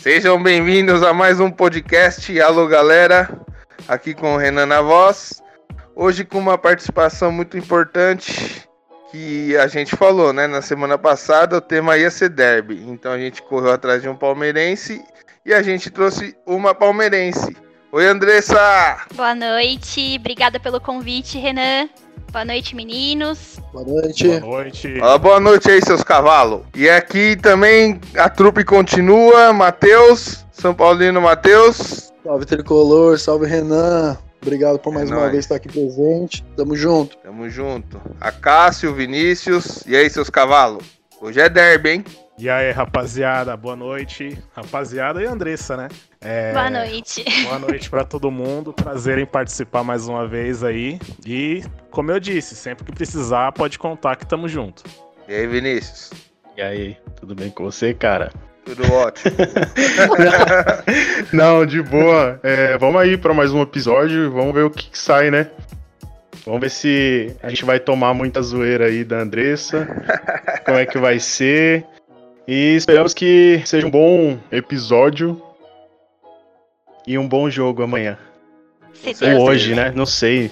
Sejam bem-vindos a mais um podcast Alô, galera. Aqui com o Renan na voz. Hoje com uma participação muito importante que a gente falou, né? Na semana passada o tema ia ser derby. Então a gente correu atrás de um palmeirense e a gente trouxe uma palmeirense. Oi, Andressa! Boa noite, obrigada pelo convite, Renan. Boa noite, meninos. Boa noite. Boa noite. Fala boa noite aí, seus cavalos. E aqui também a trupe continua. Matheus, São Paulino Matheus. Salve Tricolor, salve Renan. Obrigado por mais É uma nóis. vez estar aqui presente. Tamo junto. Tamo junto. A Cássio, Vinícius. E aí, seus cavalos? Hoje é derby, hein? E aí, rapaziada, boa noite. Rapaziada e Andressa, né? É, Boa noite. Boa noite pra todo mundo. Prazer em participar mais uma vez aí. E, como eu disse, sempre que precisar, pode contar que tamo junto. E aí, Vinícius? E aí, tudo bem com você, cara? Tudo ótimo. Não, de boa. É, vamos aí para mais um episódio. Vamos ver o que, que sai, né? Vamos ver se a gente vai tomar muita zoeira aí da Andressa. como é que vai ser. E esperamos que seja um bom episódio. E um bom jogo amanhã. Se Ou hoje, né? Não sei.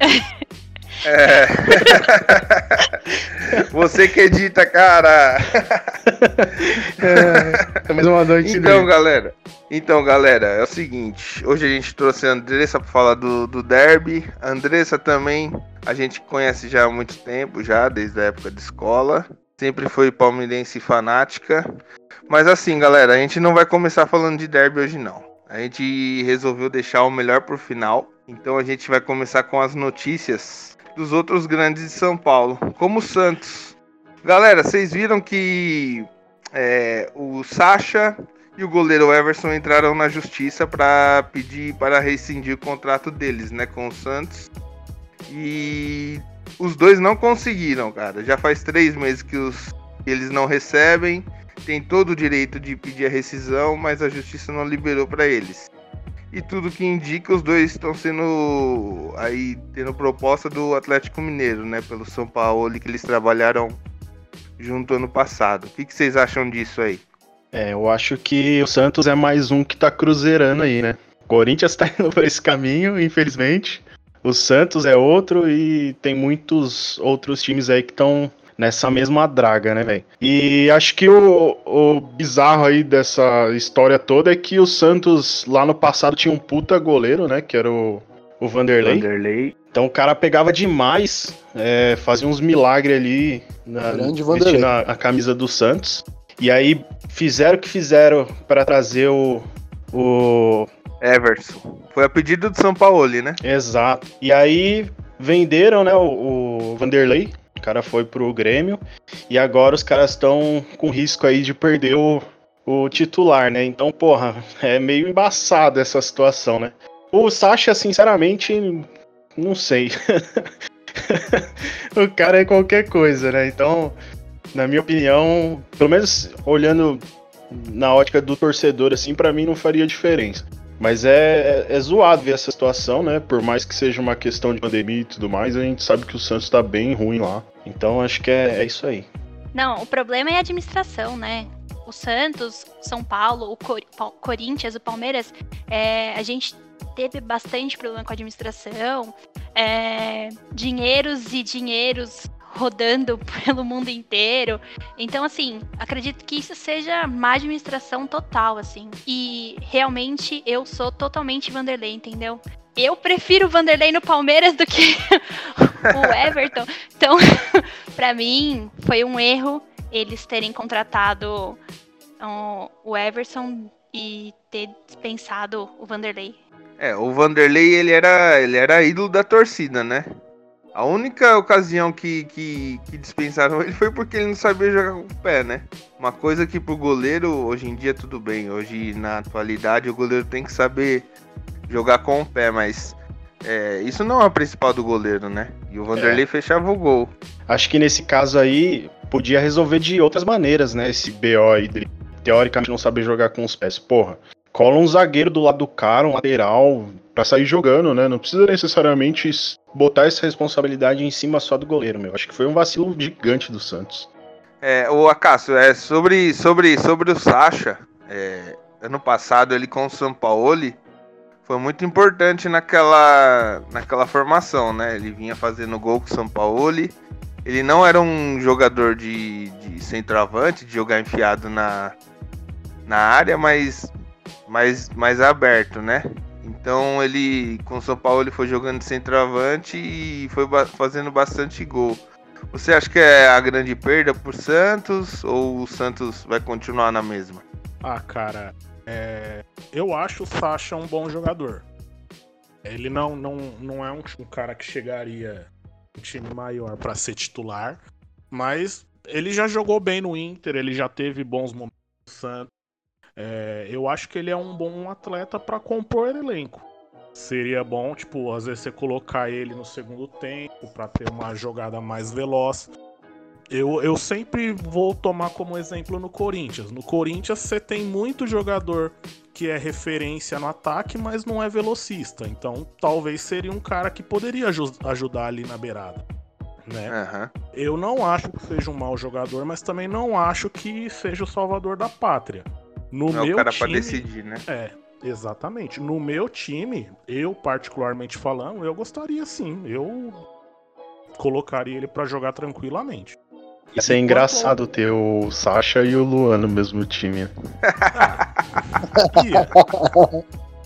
É. Você que edita, cara. É, mais uma noite Então, dele. galera. Então, galera, é o seguinte. Hoje a gente trouxe a Andressa pra falar do, do derby. A Andressa também a gente conhece já há muito tempo, já, desde a época de escola. Sempre foi palmeirense fanática. Mas assim, galera, a gente não vai começar falando de derby hoje, não. A gente resolveu deixar o melhor pro final. Então a gente vai começar com as notícias dos outros grandes de São Paulo, como o Santos. Galera, vocês viram que é, o Sacha e o goleiro Everson entraram na justiça para pedir para rescindir o contrato deles, né, com o Santos. E os dois não conseguiram, cara. Já faz três meses que, os, eles não recebem. Tem todo o direito de pedir a rescisão, mas a justiça não liberou para eles. E tudo que indica, os dois estão sendo aí tendo proposta do Atlético Mineiro, né, pelo São Paulo, que eles trabalharam junto ano passado. O que, que vocês acham disso aí? É, eu acho que o Santos é mais um que tá cruzeirando aí, né? O Corinthians tá indo por esse caminho, infelizmente. O Santos é outro e tem muitos outros times aí que estão nessa mesma draga, né, velho? E acho que o, o bizarro aí dessa história toda é que o Santos lá no passado tinha um puta goleiro, né? Que era o, o Vanderlei. Vanderlei. Então o cara pegava demais, é, fazia uns milagres ali na, Grande vestindo a, a camisa do Santos. E aí fizeram o que fizeram para trazer o, o. Everson. Foi a pedido do São Paulo, né? Exato. E aí venderam, né, o, o Vanderlei. Cara foi pro Grêmio. E agora os caras estão com risco aí de perder o, o titular, né? Então, porra, é meio embaçado essa situação, né? O Sacha, sinceramente, não sei. o cara é qualquer coisa, né? Então, na minha opinião, pelo menos olhando na ótica do torcedor, assim, pra mim não faria diferença. Mas é, é, é zoado ver essa situação, né? Por mais que seja uma questão de pandemia e tudo mais, a gente sabe que o Santos tá bem ruim lá. Então acho que é, é isso aí. Não, o problema é a administração, né? O Santos, São Paulo, o Cor- Corinthians, o Palmeiras, é, a gente teve bastante problema com a administração, é, dinheiros e dinheiros rodando pelo mundo inteiro. Então, assim, acredito que isso seja má administração total, assim. E realmente eu sou totalmente Vanderlei, entendeu? Eu prefiro o Vanderlei no Palmeiras do que o Everton. Então, pra mim, foi um erro eles terem contratado o Everson e ter dispensado o Vanderlei. É, o Vanderlei, ele era, ele era ídolo da torcida, né? A única ocasião que, que, que dispensaram ele foi porque ele não sabia jogar com o pé, né? Uma coisa que pro goleiro, hoje em dia tudo bem. Hoje, na atualidade, o goleiro tem que saber jogar com o pé, mas É, isso não é o principal do goleiro, né? E o Vanderlei fechava o gol. Acho que nesse caso aí podia resolver de outras maneiras, né? Esse BO aí dele, teoricamente não saber jogar com os pés. Porra, cola um zagueiro do lado do cara, um lateral, pra sair jogando, né? Não precisa necessariamente botar essa responsabilidade em cima só do goleiro, meu. Acho que foi um vacilo gigante do Santos. É, o Acácio, é sobre, sobre, sobre o Sacha. é, ano passado ele com o Sampaoli foi muito importante naquela, naquela formação, né? Ele vinha fazendo gol com o Sampaoli. Ele não era um jogador de, de centroavante, de jogar enfiado na, na área, mas mais, mais aberto, né? Então ele com o São Paulo ele foi jogando de centroavante e foi ba- fazendo bastante gol. Você acha que é a grande perda pro Santos ou o Santos vai continuar na mesma? Ah, cara, é, eu acho o Sacha um bom jogador. Ele não, não, não é um, um cara que chegaria um time maior pra ser titular, mas ele já jogou bem no Inter, ele já teve bons momentos no Santos. É, eu acho que ele é um bom atleta pra compor elenco. Seria bom, tipo, às vezes você colocar ele no segundo tempo pra ter uma jogada mais veloz. Eu, eu sempre vou tomar como exemplo no Corinthians. No Corinthians você tem muito jogador que é referência no ataque, mas não é velocista. Então talvez seria um cara que poderia aju- ajudar ali na beirada. Né? Aham. Eu não acho que seja um mau jogador, mas também não acho que seja o salvador da pátria. No Não é meu o cara time, pra decidir, né? é, exatamente. No meu time, eu particularmente falando, eu gostaria sim. Eu colocaria ele pra jogar tranquilamente. Ia ser engraçado ter o Sacha e o Luan no mesmo time. Ia.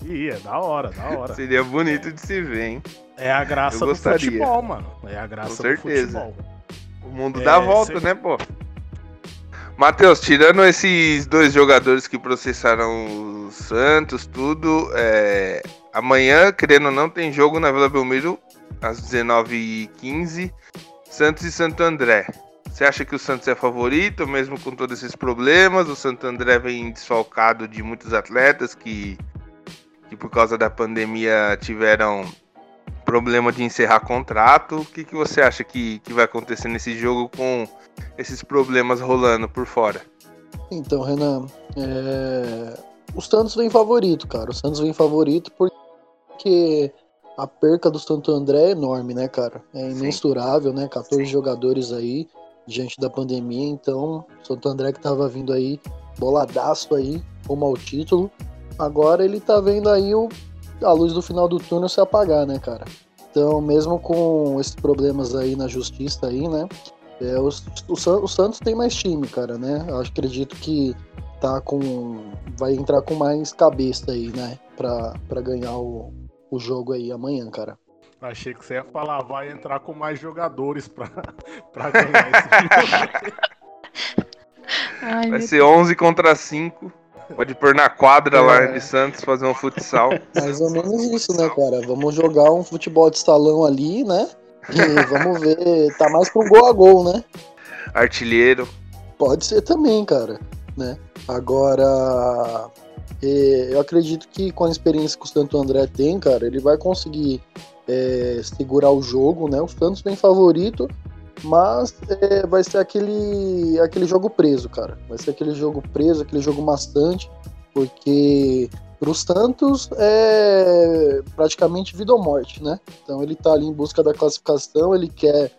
Ia, da hora, da hora. Seria bonito de se ver, hein? É a graça do futebol, mano. É a graça Com do certeza. futebol. O mundo É, dá a volta, cê- né, pô? Matheus, tirando esses dois jogadores que processaram o Santos, tudo, é, amanhã, querendo ou não, tem jogo na Vila Belmiro às 19h15, Santos e Santo André. Você acha que o Santos é favorito, mesmo com todos esses problemas? O Santo André vem desfalcado de muitos atletas que, que por causa da pandemia tiveram problema de encerrar contrato. O que, que você acha que, que vai acontecer nesse jogo com esses problemas rolando por fora? Então, Renan, é, o Santos vem favorito, cara. O Santos vem favorito porque a perca do Santo André é enorme, né, cara? É imensurável, né? 14 jogadores aí diante da pandemia. Então, o Santo André que tava vindo aí boladaço aí, rumo ao título. Agora ele tá vendo aí o, a luz do final do túnel se apagar, né, cara? Então, mesmo com esses problemas aí na justiça aí, né? É, o, o, o Santos tem mais time, cara, né? Eu acredito que tá com. Vai entrar com mais cabeça aí, né? Pra, pra ganhar o, o jogo aí amanhã, cara. Achei que você ia falar, vai entrar com mais jogadores pra, pra ganhar esse jogo. Ai, Vai ser 11 contra 5. Pode pôr na quadra lá É. de Santos fazer um futsal. Mais ou menos isso, né, cara? Vamos jogar um futebol de salão ali, né? E vamos ver. Tá mais um gol a gol, né? Artilheiro. Pode ser também, cara, né? Agora, eu acredito que com a experiência que o Santo André tem, cara, ele vai conseguir é, segurar o jogo, né? O Santos vem favorito, mas é, vai ser aquele, aquele jogo preso, cara. Vai ser aquele jogo preso, aquele jogo bastante, porque pro Santos é praticamente vida ou morte, né? Então ele tá ali em busca da classificação, ele quer,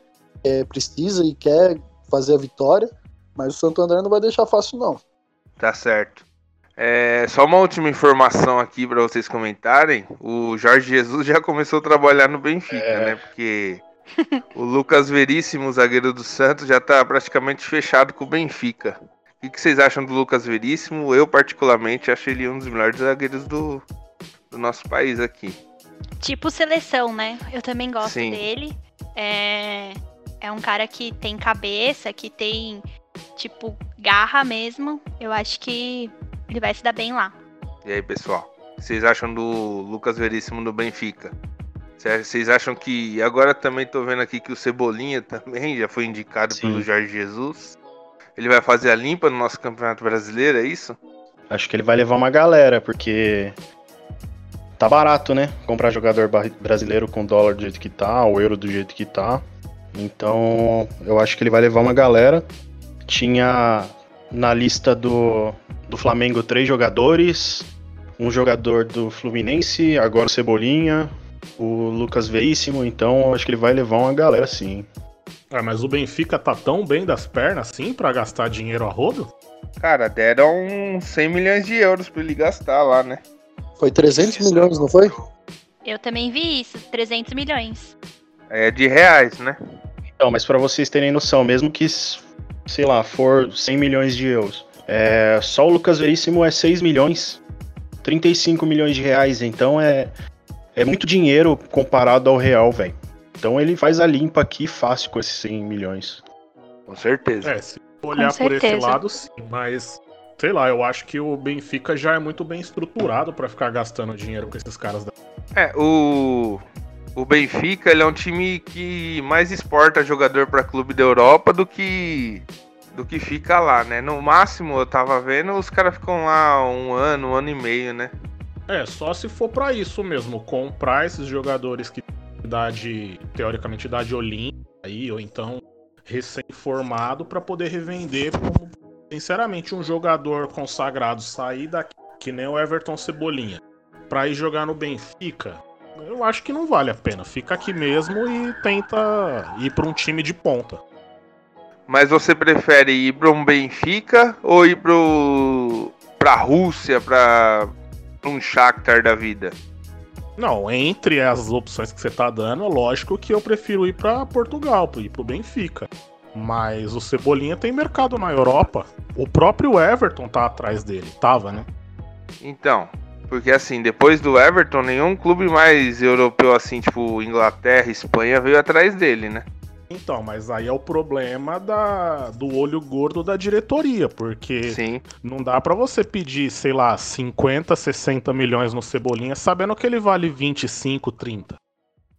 é, precisa e quer fazer a vitória. Mas o Santo André não vai deixar fácil, não. Tá certo. É, só uma última informação aqui para vocês comentarem. O Jorge Jesus já começou a trabalhar no Benfica, É. né? Porque o Lucas Veríssimo, zagueiro do Santos, já tá praticamente fechado com o Benfica. O que, que vocês acham do Lucas Veríssimo? Eu, particularmente, acho ele um dos melhores zagueiros do, do nosso país aqui. Tipo seleção, né? Eu também gosto Sim. dele. É... é um cara que tem cabeça, que tem, tipo, garra mesmo. Eu acho que ele vai se dar bem lá. E aí, pessoal? O que vocês acham do Lucas Veríssimo do Benfica? Cê- Vocês acham que. Agora também tô vendo aqui que o Cebolinha também já foi indicado Sim. pelo Jorge Jesus. Ele vai fazer a limpa no nosso Campeonato Brasileiro, é isso? Acho que ele vai levar uma galera, porque tá barato, né? Comprar jogador brasileiro com dólar do jeito que tá, o euro do jeito que tá. Então, eu acho que ele vai levar uma galera. Tinha na lista do, do Flamengo três jogadores, um jogador do Fluminense, agora o Cebolinha, o Lucas Veríssimo, então eu acho que ele vai levar uma galera sim. É, mas o Benfica tá tão bem das pernas assim pra gastar dinheiro a rodo? Cara, deram 100 milhões de euros pra ele gastar lá, né? Foi 300 milhões, não foi? Eu também vi isso, 300 milhões. É de reais, né? Então, mas para vocês terem noção, mesmo que, sei lá, for 100 milhões de euros, é, só o Lucas Veríssimo é 6 milhões, 35 milhões de reais, então é, é muito dinheiro comparado ao real, velho. Então ele faz a limpa aqui fácil com esses 100 milhões. Com certeza. É, se olhar por esse lado, sim, mas sei lá, eu acho que o Benfica já é muito bem estruturado pra ficar gastando dinheiro com esses caras da. É, o, o Benfica ele é um time que mais exporta jogador para clube da Europa do que do que fica lá, né? No máximo, eu tava vendo, os caras ficam lá um ano, um ano e meio, né? É, só se for pra isso mesmo, comprar esses jogadores que idade, teoricamente, idade olímpica aí, ou então recém-formado pra poder revender como, sinceramente, um jogador consagrado sair daqui, que nem o Everton Cebolinha, pra ir jogar no Benfica, eu acho que não vale a pena. Fica aqui mesmo e tenta ir pra um time de ponta. Mas você prefere ir para um Benfica ou ir pro pra Rússia, pra um Shakhtar da vida? Não, entre as opções que você tá dando, é lógico que eu prefiro ir pra Portugal, ir pro Benfica. Mas o Cebolinha tem mercado na Europa. O próprio Everton tá atrás dele. Tava, né? Então, porque assim, depois do Everton, nenhum clube mais europeu assim, tipo Inglaterra, Espanha, veio atrás dele, né? Então, mas aí é o problema da, do olho gordo da diretoria, porque Sim. não dá pra você pedir, sei lá, 50, 60 milhões no Cebolinha, sabendo que ele vale 25, 30.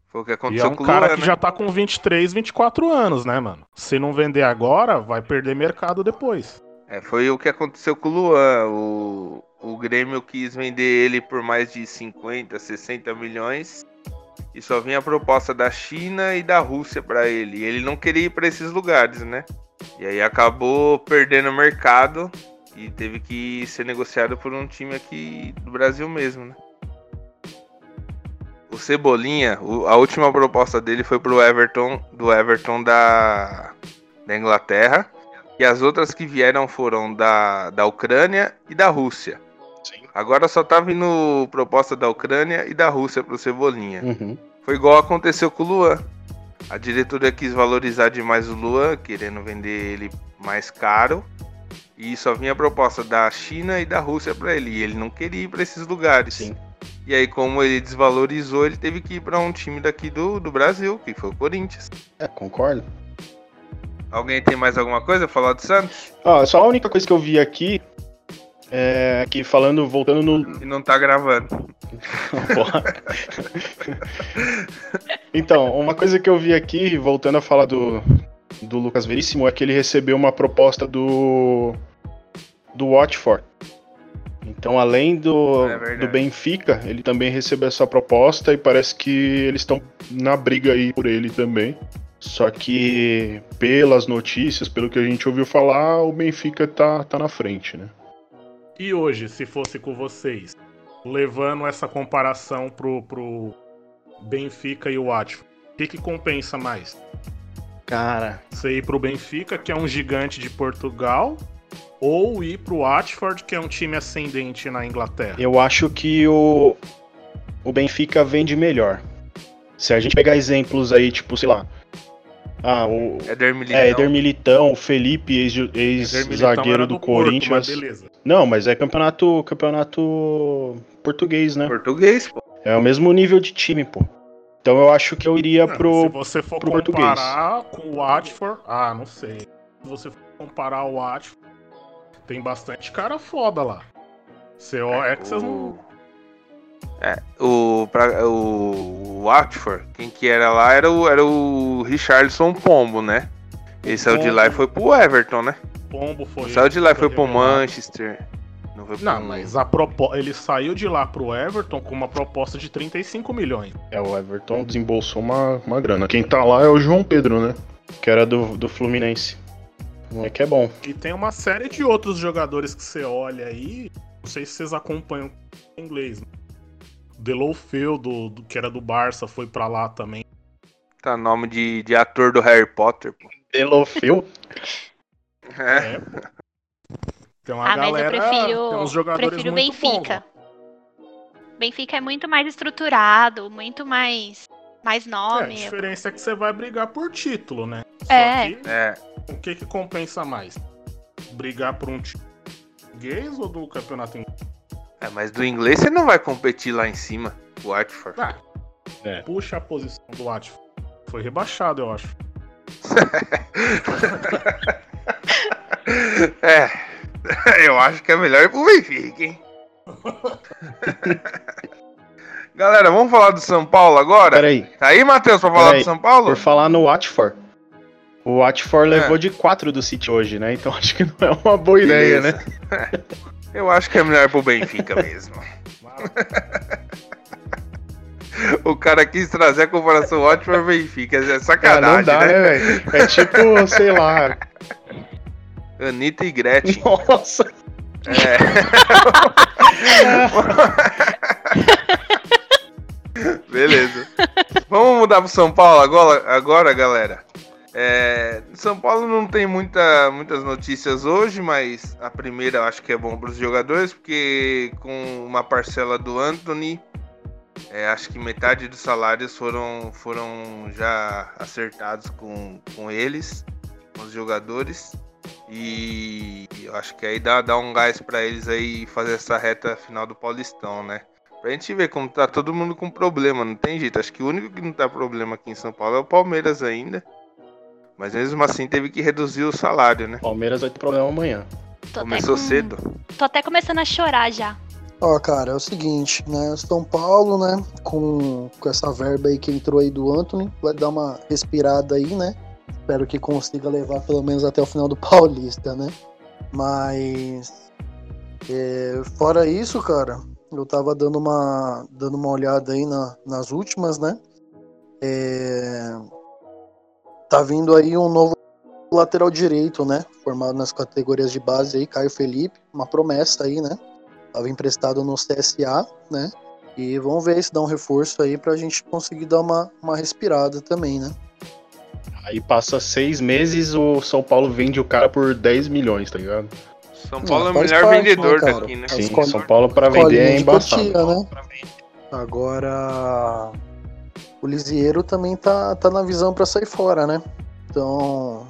Foi o que E aconteceu é um com o cara que né? já tá com 23, 24 anos, né, mano? Se não vender agora, vai perder mercado depois. É, foi o que aconteceu com o Luan. O, o Grêmio quis vender ele por mais de 50, 60 milhões. E só vinha a proposta da China e da Rússia pra ele. E ele não queria ir pra esses lugares, né? E aí acabou perdendo o mercado e teve que ser negociado por um time aqui do Brasil mesmo, né? O Cebolinha, a última proposta dele foi pro Everton, do Everton da, da Inglaterra. E as outras que vieram foram da, da Ucrânia e da Rússia. Agora só tá vindo proposta da Ucrânia e da Rússia pro Cebolinha. Uhum. Foi igual aconteceu com o Luan. A diretoria quis valorizar demais o Luan, querendo vender ele mais caro. E só vinha proposta da China e da Rússia pra ele. E ele não queria ir pra esses lugares. Sim. E aí, como ele desvalorizou, ele teve que ir pra um time daqui do, do Brasil, que foi o Corinthians. É, concordo. Alguém tem mais alguma coisa a falar do Santos? Ó, só a única coisa que eu vi aqui é que falando, voltando no, E não tá gravando. Então, uma coisa que eu vi aqui, voltando a falar do, do Lucas Veríssimo, é que ele recebeu uma proposta do do Watford. Então, além do, É do Benfica, ele também recebeu essa proposta e parece que eles estão na briga aí por ele também. Só que, pelas notícias, pelo que a gente ouviu falar, o Benfica tá, tá na frente, né? E hoje, se fosse com vocês, levando essa comparação pro, pro Benfica e o Watford, o que, que compensa mais? Cara, Você ir pro Benfica, que é um gigante de Portugal, ou ir pro Watford, que é um time ascendente na Inglaterra? Eu acho que o, o Benfica vende melhor. Se a gente pegar exemplos aí, tipo, sei lá. Ah, o Éder Militão. é, Eder Militão, o Felipe, ex- Éder ex-zagueiro era do Porto, Corinthians. mas beleza. Não, mas é campeonato, campeonato português, né? Português, pô. É o mesmo nível de time, pô. Então eu acho que eu iria Não, se pro. você for pro comparar com o Watford, ah, não sei. Se você for comparar o Watford, tem bastante cara foda lá. Você, é que vocês não. É, o, pra, o Watford, quem que era lá era o, era o Richardson Pombo, né? Ele saiu de lá e foi pro Everton, né? Pombo foi. Saiu de lá e foi pro. Manchester. Não foi pra Não, mas a propo... ele saiu de lá pro Everton com uma proposta de 35 milhões. É, o Everton desembolsou uma, uma grana. Quem tá lá é o João Pedro, né? Que era do, do Fluminense. É que é bom. E tem uma série de outros jogadores que você olha aí. Não sei se vocês acompanham em inglês. Né? Deulofeu, do, do, que era do Barça, foi pra lá também. Tá nome de, de ator do Harry Potter, pô. Delofeu? É. É, pô. Tem uma Ah, mas eu galera, prefiro, tem uns jogadores prefiro muito Benfica. bons. Benfica é muito mais estruturado, muito mais, mais É, a nome. diferença é que você vai brigar por título, né? Só É. que É. o que que compensa mais? Brigar por um título português ou do campeonato inglês? É, mas do inglês você não vai competir lá em cima, o Watford. Ah, É. puxa a posição do Watford. Foi rebaixado, eu acho. É. Eu acho que é melhor ir pro Benfica, hein? Galera, vamos falar do São Paulo agora? Peraí, Tá aí, Matheus, pra falar Peraí, do São Paulo? por falar no Watford. O Watford É. levou de 4 do City hoje, né? Então acho que não é uma boa ideia, né? Beleza. Eu acho que é melhor pro Benfica mesmo. O cara quis trazer a comparação Watford Benfica. É Cara, sacanagem, não dá, né? né, velho? É tipo, sei lá. Anitta e Gretchen. Nossa. É. Beleza. Vamos mudar pro São Paulo agora, agora galera. É, São Paulo não tem muita, muitas notícias hoje, mas a primeira eu acho que é bom para os jogadores, porque com uma parcela do Anthony, é, acho que metade dos salários foram, foram já acertados com, com eles, com os jogadores. E eu acho que aí dá, dá um gás para eles aí fazer essa reta final do Paulistão, né? Pra gente ver como tá todo mundo com problema, não tem jeito. Acho que o único que não tá problema aqui em São Paulo é o Palmeiras ainda. Mas mesmo assim teve que reduzir o salário, né? Palmeiras vai ter problema amanhã. Tô Começou com- cedo. Tô até começando a chorar já. Ó, cara, é o seguinte, né? São Paulo, né? Com, com essa verba aí que entrou aí do Anthony, vai dar uma respirada aí, né? Espero que consiga levar pelo menos até o final do Paulista, né? Mas. é, fora isso, cara, eu tava dando uma, dando uma olhada aí na- nas últimas, né? É, tá vindo aí um novo lateral direito, né? Formado nas categorias de base aí, Caio Felipe, uma promessa aí, né? Tava emprestado no CSA, né? E vamos ver se dá um reforço aí pra gente conseguir dar uma, uma respirada também, né? Aí passa seis meses, o São Paulo vende o cara por 10 milhões, tá ligado? São Paulo é o faz melhor parte, vendedor né, daqui, né? Sim, São Paulo pra Escolinha vender é embaçado. Cotia, né? Agora o Lisieiro também tá, tá na visão pra sair fora, né? Então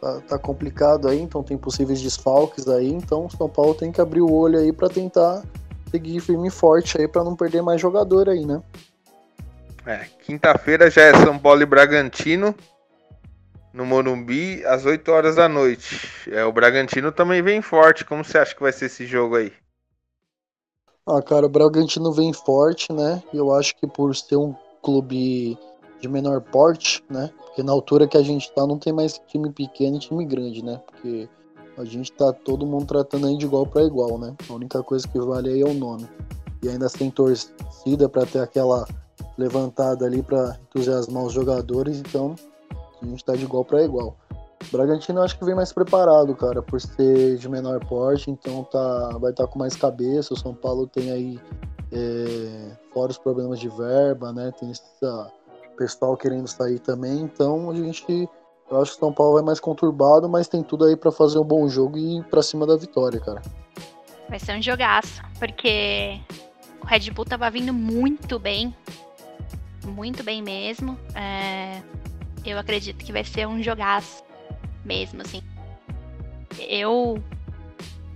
tá, tá complicado aí, então tem possíveis desfalques aí, então o São Paulo tem que abrir o olho aí pra tentar seguir firme e forte aí pra não perder mais jogador aí, né? É, quinta-feira já é São Paulo e Bragantino. No Morumbi, às 8 horas da noite. É, o Bragantino também vem forte. Como você acha que vai ser esse jogo aí? Ah, cara, o Bragantino vem forte, né? Eu acho que por ser um clube de menor porte, né? Porque na altura que a gente tá, não tem mais time pequeno e time grande, né? Porque a gente tá todo mundo tratando aí de igual para igual, né? A única coisa que vale aí é o nome. E ainda sem torcida para ter aquela levantada ali para entusiasmar os jogadores, então a gente tá de igual para igual. Bragantino eu acho que vem mais preparado, cara, por ser de menor porte, então tá, vai estar com mais cabeça. O São Paulo tem aí, é, fora os problemas de verba, né? Tem esse pessoal querendo sair também, então a gente. Eu acho que o São Paulo vai mais conturbado, mas tem tudo aí pra fazer um bom jogo e ir pra cima da vitória, cara. Vai ser um jogaço, porque o Red Bull tava vindo muito bem. Muito bem mesmo. É, eu acredito que vai ser um jogaço mesmo, assim. Eu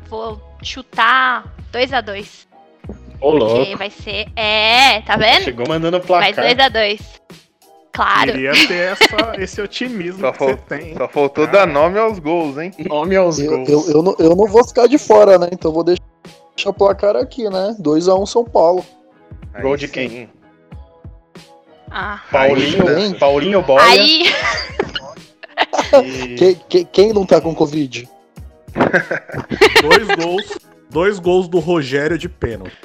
vou chutar 2 a 2 Ô, Porque louco. vai ser. É, tá vendo? Chegou mandando placar. 2 a 2 Claro. Queria ter essa, esse otimismo Só que você tem. Só faltou Cara. dar nome aos gols, hein? Nome aos Eu, gols. eu, eu, não, eu não vou ficar de fora, né? Então vou deixar o placar aqui, né? 2x1 São Paulo. Aí Gol de sim. quem? Ah. Paulinho, Paulinho Boia. Aí, e- Que- que- quem não tá com Covid? Dois gols. Dois gols do Rogério de pênalti.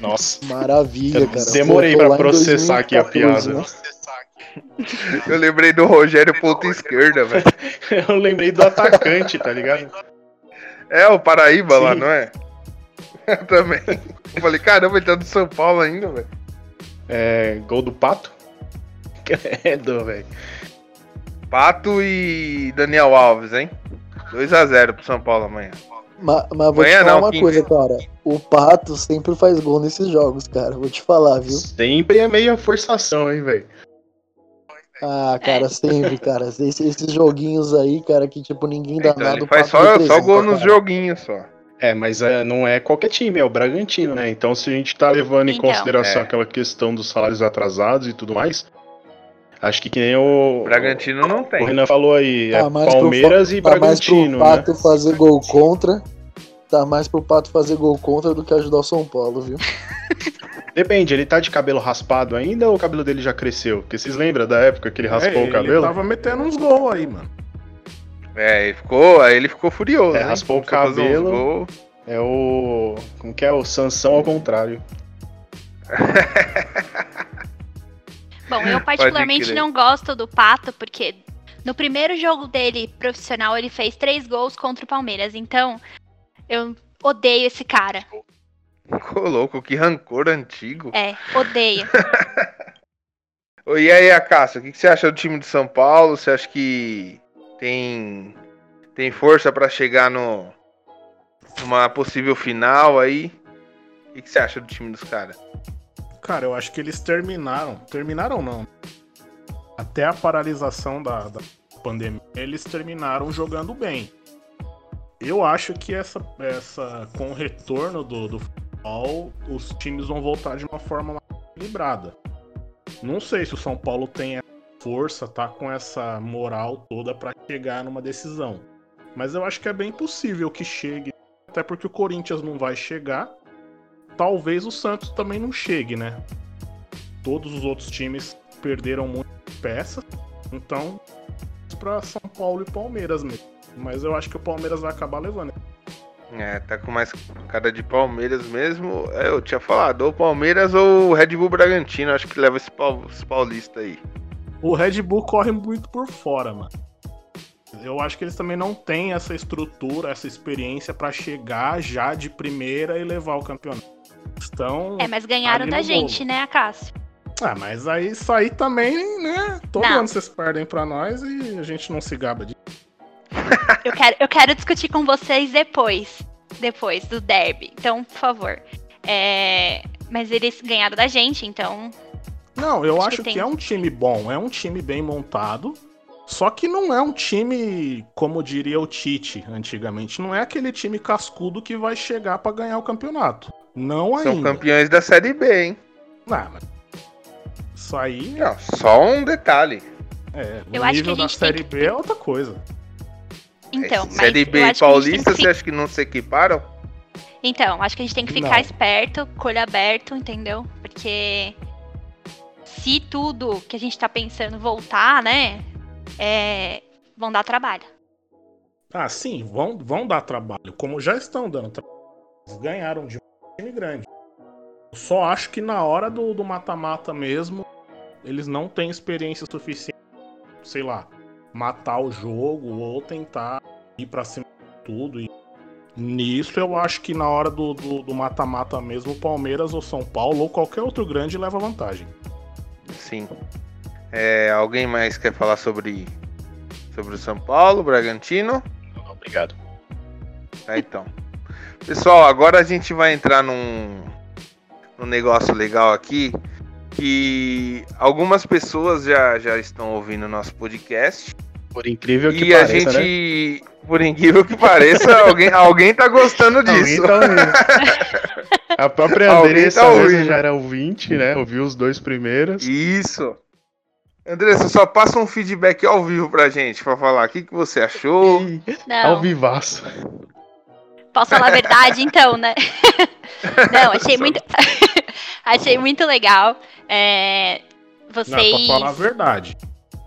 Nossa. Maravilha, Eu cara. demorei pra lá processar aqui a 2014, piada. né? Eu lembrei do Rogério ponta esquerda, velho. Eu lembrei do atacante, tá ligado? É o Paraíba lá, Sim. não é? Eu também. Eu falei, caramba, ele tá do São Paulo ainda, velho. É, gol do Pato? Credo, velho. Pato e Daniel Alves, hein? 2x0 pro São Paulo amanhã. Ma- Mas, vou Amanhã te falar não, uma quinta. coisa, cara. O Pato sempre faz gol nesses jogos, cara. Vou te falar, viu? Sempre é meia forçação, hein, velho. Ah, cara, sempre, cara. Esses, esses joguinhos aí, cara, que tipo, ninguém dá Então, nada. ele faz Pato só, só gol nos cara. joguinhos só. É, mas é, não é qualquer time, é o Bragantino, né? Então, se a gente tá levando em Então. consideração É. aquela questão dos salários atrasados e tudo mais, acho que que nem o, O Bragantino não o tem. Renan falou aí, é Tá mais pro Palmeiras Fa- e tá mais pro Bragantino, né? Pato fazer gol contra. Tá mais pro Pato fazer gol contra do que ajudar o São Paulo, viu? Depende, ele tá de cabelo raspado ainda ou o cabelo dele já cresceu? Porque vocês lembram da época que ele raspou É, o Ele cabelo? tava metendo uns gols aí, mano. É, ele ficou, aí ele ficou furioso. É, hein? raspou o cabelo. É o. Como que é? O Sansão ao contrário. Bom, eu particularmente não gosto do Pato, porque no primeiro jogo dele profissional ele fez três gols contra o Palmeiras. Então, eu odeio esse cara. Ficou louco, que rancor antigo. É, odeio. Ô, E aí, Acácio, o que você acha do time de São Paulo? Você acha que tem, tem força pra chegar no numa possível final aí? O que que você acha do time dos caras? Cara, eu acho que eles terminaram. Terminaram não. Até a paralisação da, da pandemia, eles terminaram jogando bem. Eu acho que essa, essa com o retorno do, do futebol, os times vão voltar de uma forma mais equilibrada. Não sei se o São Paulo tem a força, tá com essa moral toda pra chegar numa decisão. Mas eu acho que é bem possível que chegue, até porque o Corinthians não vai chegar talvez o Santos também não chegue, né? Todos os outros times perderam muitas peças, então para São Paulo e Palmeiras mesmo. Mas eu acho que o Palmeiras vai acabar levando. É, tá com mais cara de Palmeiras mesmo. É, eu tinha falado, ou Palmeiras ou Red Bull Bragantino, acho que leva esse, pau, esse paulista aí. O Red Bull corre muito por fora, mano. Eu acho que eles também não têm essa estrutura, essa experiência pra chegar já de primeira e levar o campeonato. Estão. É, mas ganharam da gente, bolo. né, Cássio? Ah, mas aí isso aí também, né? Todo Não. ano vocês perdem pra nós e a gente não se gaba de. Eu quero, eu quero discutir com vocês depois. Depois do derby. Então, por favor. É, Mas eles ganharam da gente, então. Não, eu Acho acho, que que, tem. é um time bom, é um time bem montado. Só que não é um time, como diria o Tite antigamente, não é aquele time cascudo que vai chegar pra ganhar o campeonato. Não São ainda. campeões da Série B, hein? Ah, mas isso aí Não, só um detalhe. é, Eu o acho que nível a da gente tem Série B é outra coisa. Então, É, mas Série B e que Paulista, que você acha que não se equiparam? Então, acho que a gente tem que ficar Não. esperto, com o olho aberto, entendeu? Porque se tudo que a gente tá pensando voltar, né? É, vão dar trabalho. Ah, sim, vão, vão dar trabalho, como já estão dando trabalho. Eles ganharam de time grande. Eu só acho que na hora do do mata-mata mesmo, eles não têm experiência suficiente, sei lá, matar o jogo ou tentar ir pra cima de tudo. E nisso eu acho que na hora do mata-mata mesmo, o Palmeiras ou São Paulo ou qualquer outro grande leva vantagem. Sim. É, alguém mais quer falar sobre, sobre o São Paulo, Bragantino? Obrigado. Tá, então. Pessoal, agora a gente vai entrar num, num negócio legal aqui. Que algumas pessoas já, já estão ouvindo o nosso podcast. Por incrível que E a pareça, né? gente, por incrível que pareça, alguém, alguém tá gostando Alguém disso. tá ouvindo. A própria Alguém Andressa tá ouvindo. já era ouvinte, né? Ouviu os dois primeiros. Isso. Andressa, só passa um feedback ao vivo pra gente, pra falar o que, que você achou. Não, Ao vivaço. Posso falar a verdade, então, né? Não, achei muito. achei muito legal. É, Não, vocês. pra falar a verdade.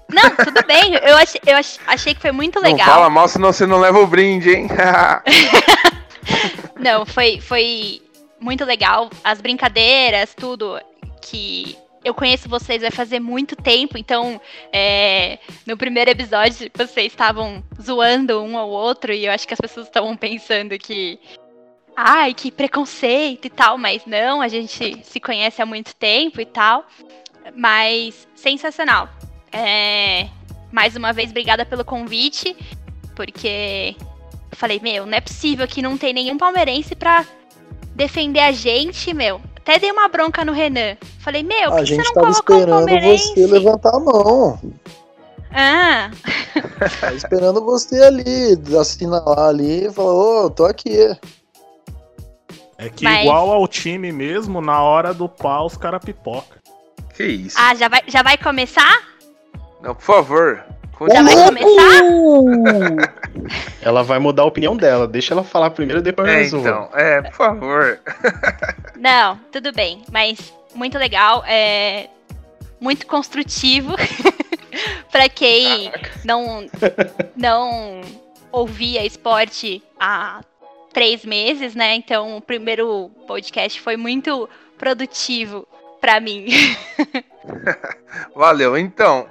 Não, tudo bem. Eu achei, eu ach- achei que foi muito Não legal. fala mal, senão você não leva o brinde, hein? Não, foi, foi muito legal. As brincadeiras, tudo que eu conheço vocês vai fazer muito tempo, então é, no primeiro episódio vocês estavam zoando um ao outro e eu acho que as pessoas estavam pensando que. Ai, que preconceito e tal, mas não, a gente se conhece há muito tempo e tal. Mas sensacional. É, mais uma vez, obrigada pelo convite, porque eu falei, meu, não é possível que não tem nenhum palmeirense pra defender a gente, meu. Até dei uma bronca no Renan. Falei, meu, por A que você gente não tava colocou esperando você levantar a mão. Ah, Tava esperando você ali, assinalar ali e falar, ô, tô aqui. É que Mas- igual ao time mesmo, na hora do pau, os caras pipoca. Que isso? ah já, vai, já vai começar? Não, por favor. Já vai continue. começar? Ela vai mudar a opinião dela. Deixa ela falar primeiro, depois eu É, resolvo. então, é, por favor. Não, tudo bem. Mas muito legal. É muito construtivo. pra quem não, não ouvia esporte há três meses, né? Então o primeiro podcast foi muito produtivo pra mim. Valeu. Então,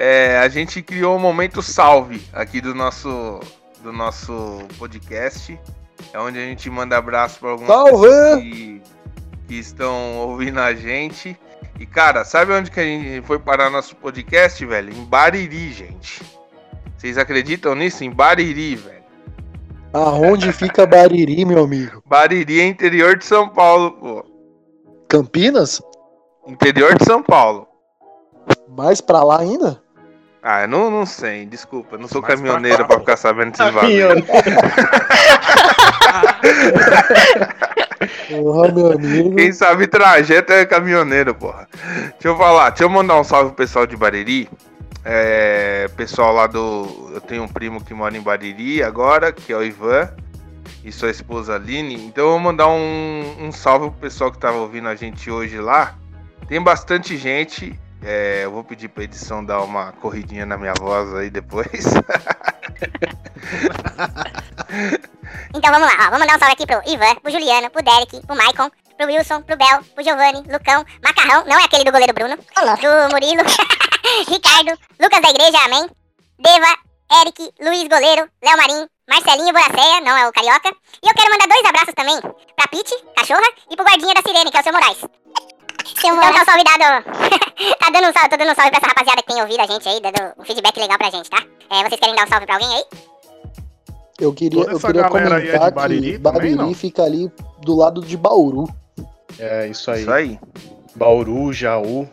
é, a gente criou um momento salve aqui do nosso, do nosso podcast. É onde a gente manda abraço para algumas Salve! pessoas que, que estão ouvindo a gente. E, cara, sabe onde que a gente foi parar nosso podcast, velho? Em Bariri, gente. Vocês acreditam nisso? Em Bariri, velho. Aonde fica Bariri, meu amigo? Bariri é interior de São Paulo, pô. Campinas? Interior de São Paulo. Mais pra lá ainda? Ah, eu não, não sei, desculpa. eu Não sou Mais caminhoneiro pra pra ficar sabendo desses. Caminhão. Porra, meu amigo. Quem sabe trajeto é caminhoneiro, porra. Deixa eu falar, deixa eu mandar um salve pro pessoal de Bariri. É, pessoal lá do. Eu tenho um primo que mora em Bariri agora, que é o Ivan, e sua esposa Aline. Então eu vou mandar um, um salve pro pessoal que tava ouvindo a gente hoje lá. Tem bastante gente. É, eu vou pedir pra edição dar uma corridinha na minha voz aí depois. Então vamos lá, ó. Vamos mandar um salve aqui pro Ivan, pro Juliano, pro Derek, pro Maicon, pro Wilson, pro Bel, pro Giovanni, Lucão, Macarrão, não é aquele do goleiro Bruno, pro Murilo, Ricardo, Lucas da Igreja, amém, Deva, Eric, Luiz Goleiro, Léo Marim, Marcelinho Boracéia, não é o Carioca, e eu quero mandar dois abraços também pra Pete, cachorra, e pro guardinha da Sirene, que é o seu Moraes. Seu então tá um salve dado. tá dando um salve, tô dando um salve pra essa rapaziada que tem ouvido a gente aí, dando um feedback legal pra gente, tá? É, vocês querem dar um salve pra alguém aí? Eu queria, Toda eu queria é comentar Bariri que também, Bariri não? fica ali do lado de Bauru. É, isso aí. Isso aí. Bauru, Jaú.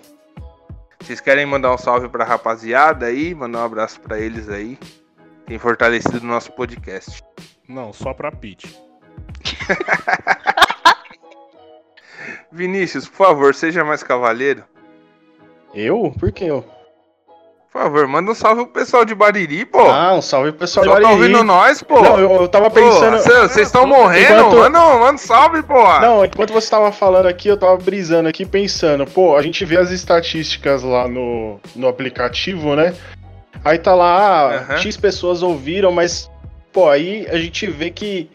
Vocês querem mandar um salve pra rapaziada aí? Mandar um abraço pra eles aí. Tem fortalecido o nosso podcast. Não, só pra Pete. Vinícius, por favor, seja mais cavalheiro. Eu? Por que eu? Por favor, manda um salve pro pessoal de Bariri, pô. Ah, um salve pro pessoal de tá Bariri. ouvindo nós, pô. Não, eu, eu tava pensando. cê- Vocês estão morrendo? Enquanto- Manda, um- manda um salve, pô. Não, enquanto você tava falando aqui, eu tava brisando aqui, pensando, pô, a gente vê as estatísticas lá no, no aplicativo, né? Aí tá lá, ah, Aham. X pessoas ouviram, mas, pô, aí a gente vê que,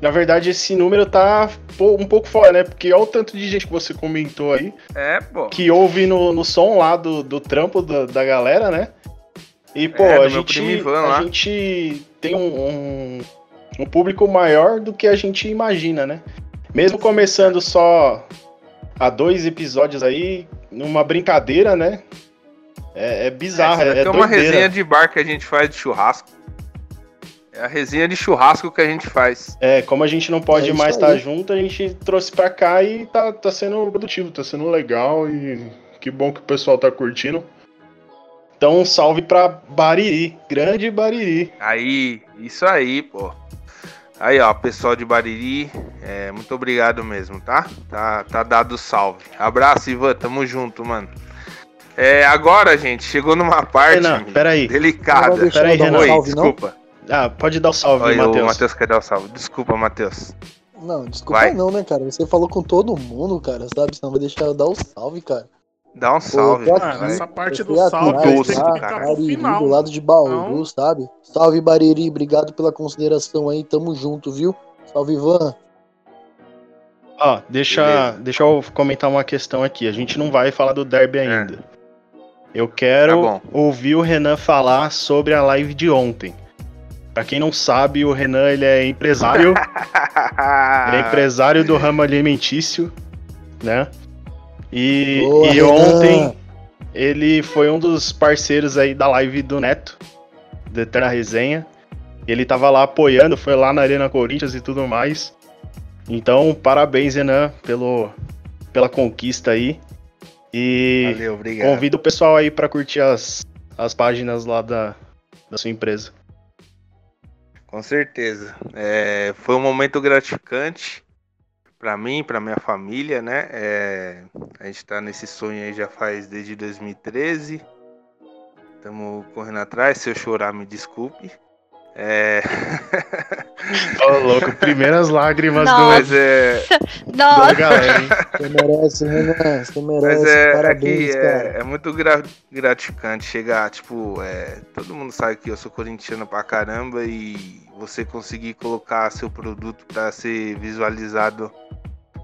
na verdade, esse número tá um pouco fora, né? Porque olha o tanto de gente que você comentou aí, É, pô. que ouve no, no som lá do, do trampo da, da galera, né? E, pô, É, a, gente, Ivan a lá. gente tem um, um, um público maior do que a gente imagina, né? Mesmo começando só há dois episódios aí, numa brincadeira, né? É, é bizarro, é, é é uma doideira. resenha de bar que a gente faz de churrasco. É a resenha de churrasco que a gente faz. É, como a gente não pode É mais estar junto, a gente trouxe pra cá e tá, tá sendo produtivo, tá sendo legal e que bom que o pessoal tá curtindo. Então, um salve pra Bariri, grande Bariri. Aí, isso aí, pô. Aí, ó, pessoal de Bariri, é, muito obrigado mesmo, tá? Tá, tá dado o salve. Abraço, Ivan, tamo junto, mano. É, agora, gente, chegou numa parte Renan, peraí. Delicada. Peraí, Renan. Oi, salve, desculpa. Ah, pode dar o salve, Oi, o Matheus. Matheus quer dar o salve. Desculpa, Matheus. Não, desculpa Vai. não, né, cara? Você falou com todo mundo, cara, sabe? Senão vai deixar eu dar o salve, cara. Dá um salve. vai. aqui. Ah, essa parte do salve atrás, a gente tem que lá, ficar pro Bariri, final. do lado de Bauru, Não. sabe? Salve, Bariri, obrigado pela consideração aí, tamo junto, viu? Salve, Ivan. Ó, deixa, Beleza. deixa eu comentar uma questão aqui. A gente não vai falar do derby ainda. Eu quero É. Tá ouvir o Renan falar sobre a live de ontem. Pra quem não sabe, o Renan ele é empresário, ele é empresário do ramo alimentício, né? E, Boa, e ontem ele foi um dos parceiros aí da live do Neto, do Eterna Resenha. Ele tava lá apoiando, foi lá na Arena Corinthians e tudo mais. Então, parabéns, Renan, pelo, pela conquista aí. E Valeu, obrigado. convido o pessoal aí pra curtir as, as páginas lá da, da sua empresa. Com certeza. É, foi um momento gratificante para mim, para minha família, né? É, a gente tá nesse sonho aí já faz desde 2013. Estamos correndo atrás. Se eu chorar, me desculpe. É, Ô, louco, primeiras lágrimas Nossa. mas é, do, Nossa, galera? Você merece, Renan. Você mas merece. é, é Parabéns, é, é muito gra- gratificante chegar, tipo, é, todo mundo sabe que eu sou corintiano pra caramba e você conseguir colocar seu produto para ser visualizado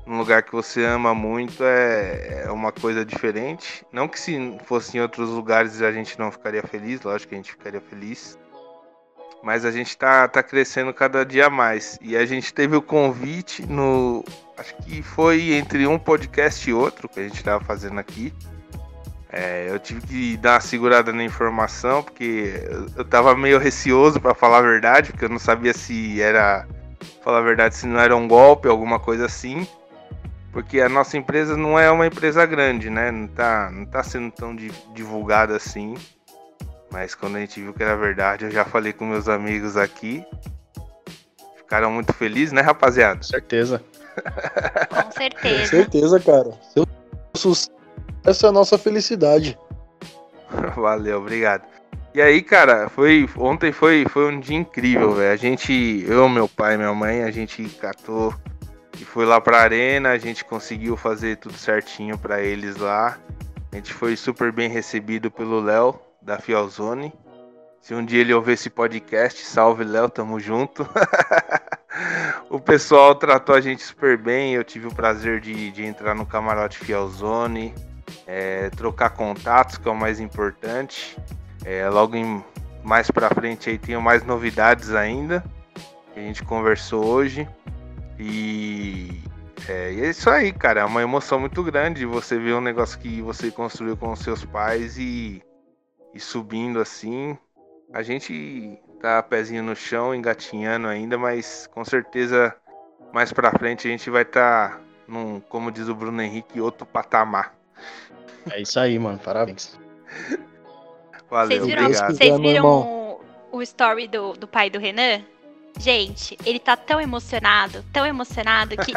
num lugar que você ama muito é, é uma coisa diferente. Não que se fosse em outros lugares a gente não ficaria feliz, lógico que a gente ficaria feliz. Mas a gente tá, tá crescendo cada dia mais. E a gente teve o convite no. Acho que foi entre um podcast e outro que a gente tava fazendo aqui. É, eu tive que dar uma segurada na informação, porque eu- eu tava meio receoso para falar a verdade, porque eu não sabia se era. Falar a verdade, se não era um golpe, alguma coisa assim. Porque a nossa empresa não é uma empresa grande, né? Não tá, não tá sendo tão di- divulgada assim. Mas quando a gente viu que era verdade, eu já falei com meus amigos aqui. Ficaram muito felizes, né, rapaziada? Com certeza. com Com certeza. certeza, cara. Seu sucesso é a nossa felicidade. Valeu, obrigado. E aí, cara, foi ontem foi, foi um dia incrível, velho. A gente, eu, meu pai e minha mãe, a gente catou e foi lá pra arena, a gente conseguiu fazer tudo certinho pra eles lá. A gente foi super bem recebido pelo Léo da Fialzone. Se um dia ele ouvir esse podcast, salve Léo, tamo junto. o pessoal tratou a gente super bem. Eu tive o prazer de, de entrar no camarote Fialzone, é, trocar contatos, que é o mais importante. É, logo em, mais pra frente aí tenho mais novidades ainda. Que a gente conversou hoje. E é, é isso aí, cara. É uma emoção muito grande você ver um negócio que você construiu com os seus pais e, e subindo assim. A gente tá pezinho no chão, engatinhando ainda, mas com certeza mais pra frente a gente vai estar tá num, como diz o Bruno Henrique, outro patamar. É isso aí, mano. Parabéns. Valeu, Vocês viram, obrigado. vocês viram o, o story do, do pai do Renan? Gente, ele tá tão emocionado, tão emocionado que.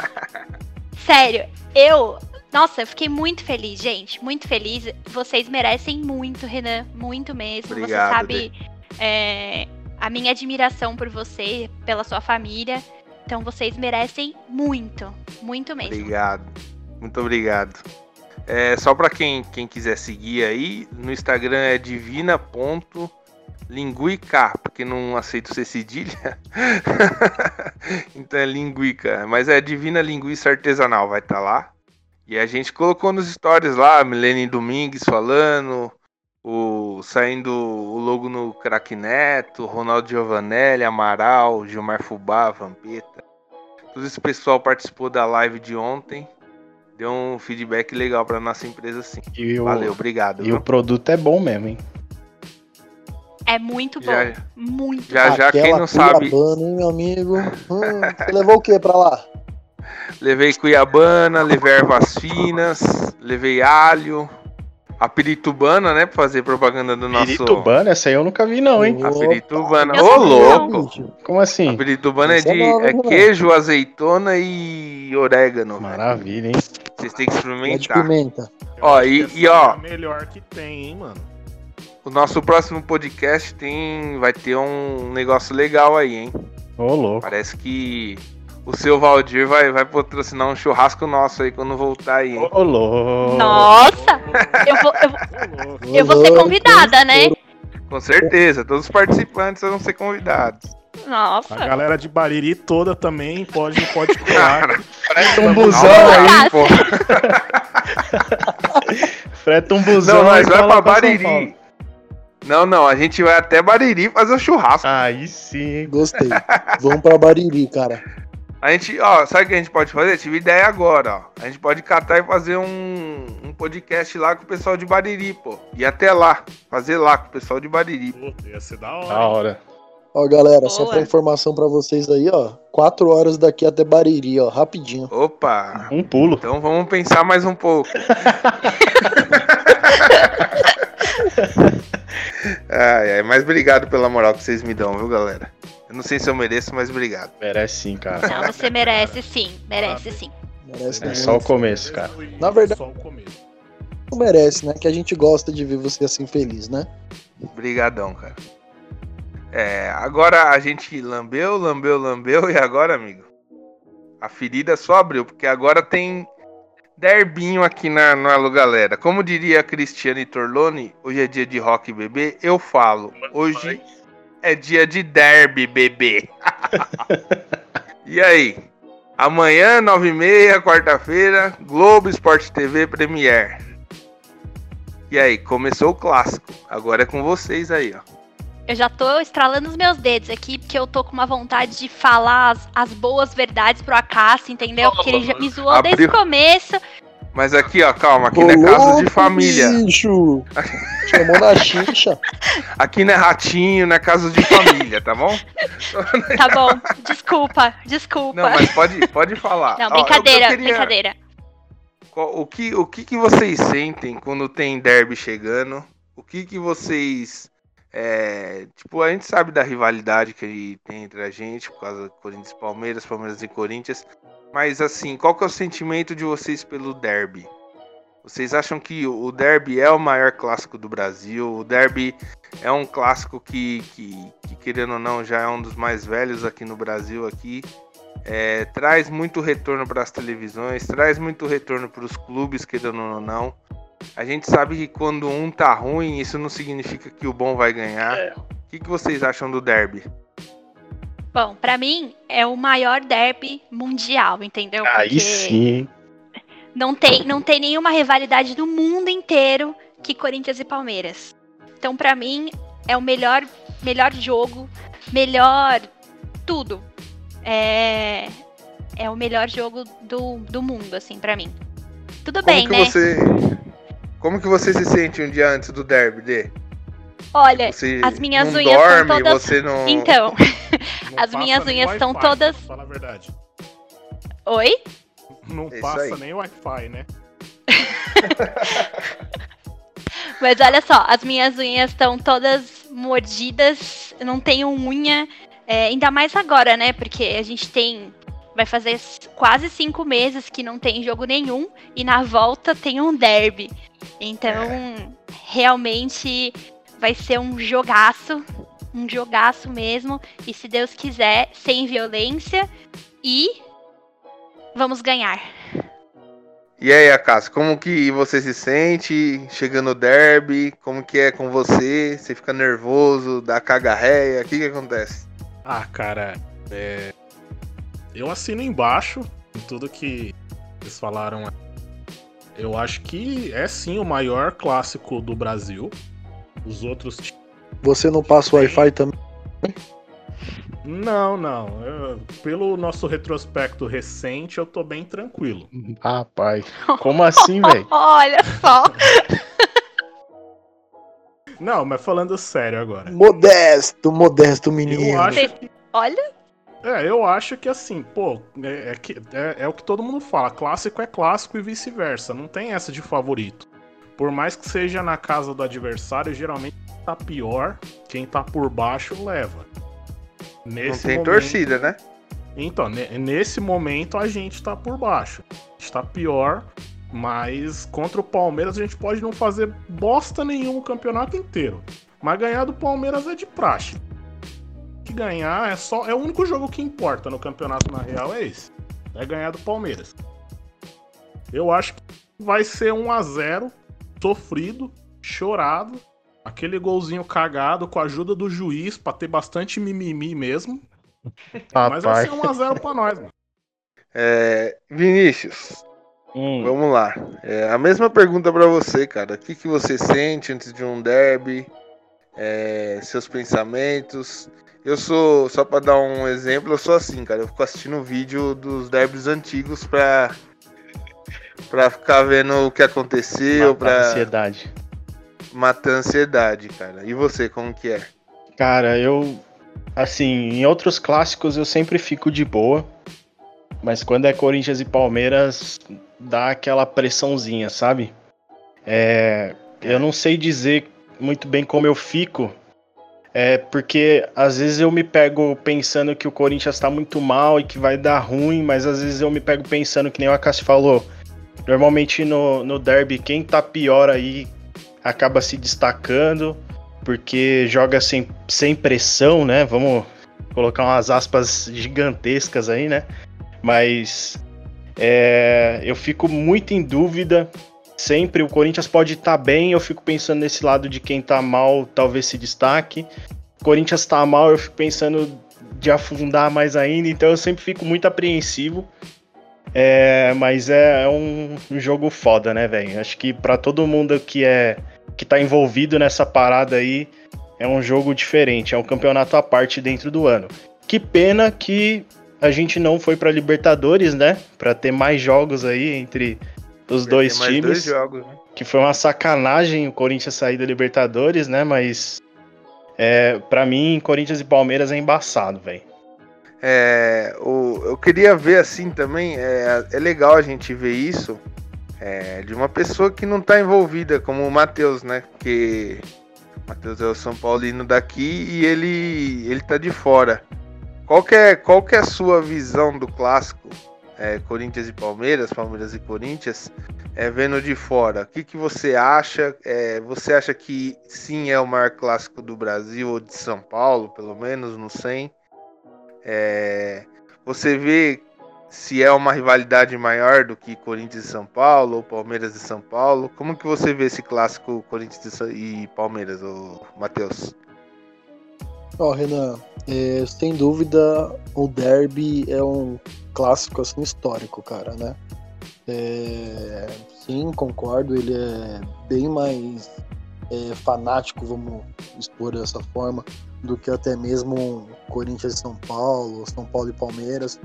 Sério, eu. Nossa, eu fiquei muito feliz, gente. Muito feliz. Vocês merecem muito, Renan. Muito mesmo. Obrigado, você sabe é, a minha admiração por você, pela sua família. Então vocês merecem muito. Muito mesmo. Obrigado. Muito obrigado. É, só pra quem, quem quiser seguir aí, no Instagram é divina.linguica, porque não aceito ser cedilha. então é linguica. Mas é Divina Linguiça Artesanal, vai estar lá. E a gente colocou nos stories lá, Milene Domingues falando, o, saindo o logo no Crack Neto, Ronaldo Giovanelli, Amaral, Gilmar Fubá, Vampeta. Todo esse pessoal participou da live de ontem. Deu um feedback legal pra nossa empresa, sim. E o, Valeu, obrigado. e viu? o produto é bom mesmo, hein? É muito bom. Já, Muito já, já quem Aquela não sabe, Cuiabana, hein, meu amigo? Hum, você levou o que pra lá? Levei cuiabana, levei ervas finas, levei alho, a piritubana, né, pra fazer propaganda do nosso... Piritubana, essa aí eu nunca vi, não, hein? A piritubana. Ô, não. louco! Como A assim? piritubana é é de nova, é né? queijo, azeitona e orégano. Maravilha, hein? Vocês têm que É de experimentar. pimenta. Eu Ó, e- e, ó. É a melhor que tem, hein, mano. O nosso próximo podcast tem vai ter um negócio legal aí, hein? Ô, louco. Parece que o seu Valdir vai, vai patrocinar um churrasco nosso aí quando voltar aí, hein? Ô, louco. Nossa! Eu vou, eu, vou- eu vou ser convidada, né? Com certeza, todos os participantes vão ser convidados. Nossa. A galera de Bariri toda também pode, pode colar. Freta um busão aí, pô. freta um busão Não, nós aí, vai pra Bariri. Não, não, a gente vai até Bariri fazer o churrasco. Aí sim, hein? Gostei. Vamos pra Bariri, cara. A gente, ó, sabe o que a gente pode fazer? Tive ideia agora, ó. A gente pode catar e fazer um, um podcast lá com o pessoal de Bariri, pô. E até lá, fazer lá com o pessoal de Bariri. Puta, ia ser da hora. Da hora. Ó, galera, só Boa. pra informação pra vocês aí, ó. Quatro horas daqui até Bariri, ó, rapidinho. Opa! Um pulo. Então vamos pensar mais um pouco. ai, ai, mas obrigado pela moral que vocês me dão, viu, galera? Eu não sei se eu mereço, mas obrigado. Merece sim, cara. Não, você merece sim. Merece sim. Merece É só o começo, cara. Na verdade- Só o começo. Não merece, né? Que a gente gosta de ver você assim feliz, né? Brigadão, cara. É, agora a gente lambeu, lambeu, lambeu e agora, amigo? A ferida só abriu, porque agora tem derbinho aqui na, no Alô Galera. Como diria a Cristiane Torlone, hoje é dia de rock bebê, eu falo. Hoje é dia de derby, bebê. e aí? Amanhã, 9h30, quarta-feira, Globo Esporte TV Premiere. E aí, começou o clássico. Agora é com vocês aí, ó. Eu já tô estralando os meus dedos aqui, porque eu tô com uma vontade de falar as, as boas verdades pro Acácio, entendeu? Porque ele já me zoou desde Abriu. o começo. Mas aqui, ó, calma, aqui não é caso de família. Bicho! Chamou na xixa. Aqui não é ratinho, não é caso de família, tá bom? Tá bom, desculpa, desculpa. Não, mas pode, pode falar. Não, Ó, eu- brincadeira, eu queria- brincadeira. O que, o que, que vocês sentem quando tem derby chegando? O que, que vocês. é, tipo, a gente sabe da rivalidade que tem entre a gente, por causa do Corinthians e Palmeiras, Palmeiras e Corinthians. Mas assim, qual que é o sentimento de vocês pelo derby? Vocês acham que o derby é o maior clássico do Brasil? O derby é um clássico que, que, que, querendo ou não, já é um dos mais velhos aqui no Brasil aqui. É, traz muito retorno para as televisões, traz muito retorno para os clubes, querendo ou não. A gente sabe que quando um tá ruim, isso não significa que o bom vai ganhar. É. O que, que vocês acham do derby? Bom, pra mim é o maior derby mundial, entendeu? Aí Porque sim, hein? Não tem, não tem nenhuma rivalidade no mundo inteiro que Corinthians e Palmeiras. Então, pra mim, é o melhor, melhor jogo, melhor tudo. É, é o melhor jogo do, do mundo, assim, pra mim. Tudo Como bem, que né? você. Como que você se sente um dia antes do derby, Dê? Olha, Você as minhas não unhas são dorme, todas- você não. então. Não As minhas unhas estão todas- Fala a verdade. Oi? Não É isso passa aí. nem Wi-Fi, né? Mas olha só, as minhas unhas estão todas mordidas, não tenho unha, é, ainda mais agora, né? Porque a gente tem. Vai fazer quase cinco meses que não tem jogo nenhum e na volta tem um derby. Então, realmente vai ser um jogaço, um jogaço mesmo. E se Deus quiser, sem violência e vamos ganhar. E aí, Acácio, como que você se sente chegando no derby? Como que é com você? Você fica nervoso, dá cagarreia? O que que acontece? Ah, cara, é... eu assino embaixo em tudo que eles falaram. Eu acho que é sim o maior clássico do Brasil. Os outros. Você não passa o Wi-Fi também? Não, não. Eu- pelo nosso retrospecto recente, eu tô bem tranquilo. Rapaz, como assim, velho? Olha só! Não, mas falando sério agora. Modesto, modesto menino. Eu acho que. Olha, É, eu acho que assim, pô, é, é que- é- é o que todo mundo fala. Clássico é clássico e vice-versa. Não tem essa de favorito. Por mais que seja na casa do adversário, geralmente tá pior. Quem tá por baixo leva. Não Nesse tem momento- torcida, né? Então, ne- nesse momento a gente tá por baixo. A gente tá pior, mas contra o Palmeiras a gente pode não fazer bosta nenhuma o campeonato inteiro. Mas ganhar do Palmeiras é de praxe. Que ganhar é só. É o único jogo que importa no campeonato, na real, é esse. É ganhar do Palmeiras. Eu acho que vai ser 1 a 0 sofrido, chorado. Aquele golzinho cagado com a ajuda do juiz pra ter bastante mimimi mesmo. Mas vai ser 1x0 pra nós, mano. É, Vinícius, Hum, vamos lá. É, a mesma pergunta pra você, cara. O que, que você sente antes de um derby? É, seus pensamentos. Eu sou, só pra dar um exemplo, eu sou assim, cara. Eu fico assistindo vídeo dos derbys antigos pra, pra ficar vendo o que aconteceu, mata a pra ansiedade. matar ansiedade, cara. E você, como que é? Cara, eu. Assim, em outros clássicos eu sempre fico de boa. Mas quando é Corinthians e Palmeiras, dá aquela pressãozinha, sabe? É, eu não sei dizer muito bem como eu fico. É porque às vezes eu me pego pensando que o Corinthians tá muito mal e que vai dar ruim, mas às vezes eu me pego pensando que nem o Akashi falou. Normalmente no, no derby, quem tá pior aí acaba se destacando, porque joga sem, sem pressão, né? Vamos colocar umas aspas gigantescas aí, né? Mas é, eu fico muito em dúvida. Sempre o Corinthians pode estar bem, eu fico pensando nesse lado de quem tá mal, talvez se destaque. O Corinthians tá mal, eu fico pensando de afundar mais ainda, então eu sempre fico muito apreensivo. É, mas é um jogo foda, né, velho? Acho que pra todo mundo que é que tá envolvido nessa parada aí, é um jogo diferente, é um campeonato à parte dentro do ano. Que pena que a gente não foi pra Libertadores, né? Pra ter mais jogos aí entre os Vai dois times. dois jogos, né? Que foi uma sacanagem o Corinthians sair da Libertadores, né? Mas é, para mim, Corinthians e Palmeiras é embaçado, velho. É, o, eu queria ver assim também, é, é legal a gente ver isso é, de uma pessoa que não tá envolvida, como o Matheus, né? Que o Matheus é o São Paulino daqui e ele, ele tá de fora. Qual que é, qual que é a sua visão do clássico é, Corinthians e Palmeiras, Palmeiras e Corinthians, é, vendo de fora? O que, que você acha? É, você acha que sim é o maior clássico do Brasil ou de São Paulo, pelo menos, no 100? É, você vê se é uma rivalidade maior do que Corinthians e São Paulo ou Palmeiras e São Paulo? Como que você vê esse clássico Corinthians e Palmeiras, ô Matheus? Ó, Renan, é, sem dúvida o derby é um clássico assim histórico, cara, né? É, sim, concordo, ele é bem mais é, fanático, vamos expor dessa forma, do que até mesmo Corinthians e São Paulo, São Paulo e Palmeiras.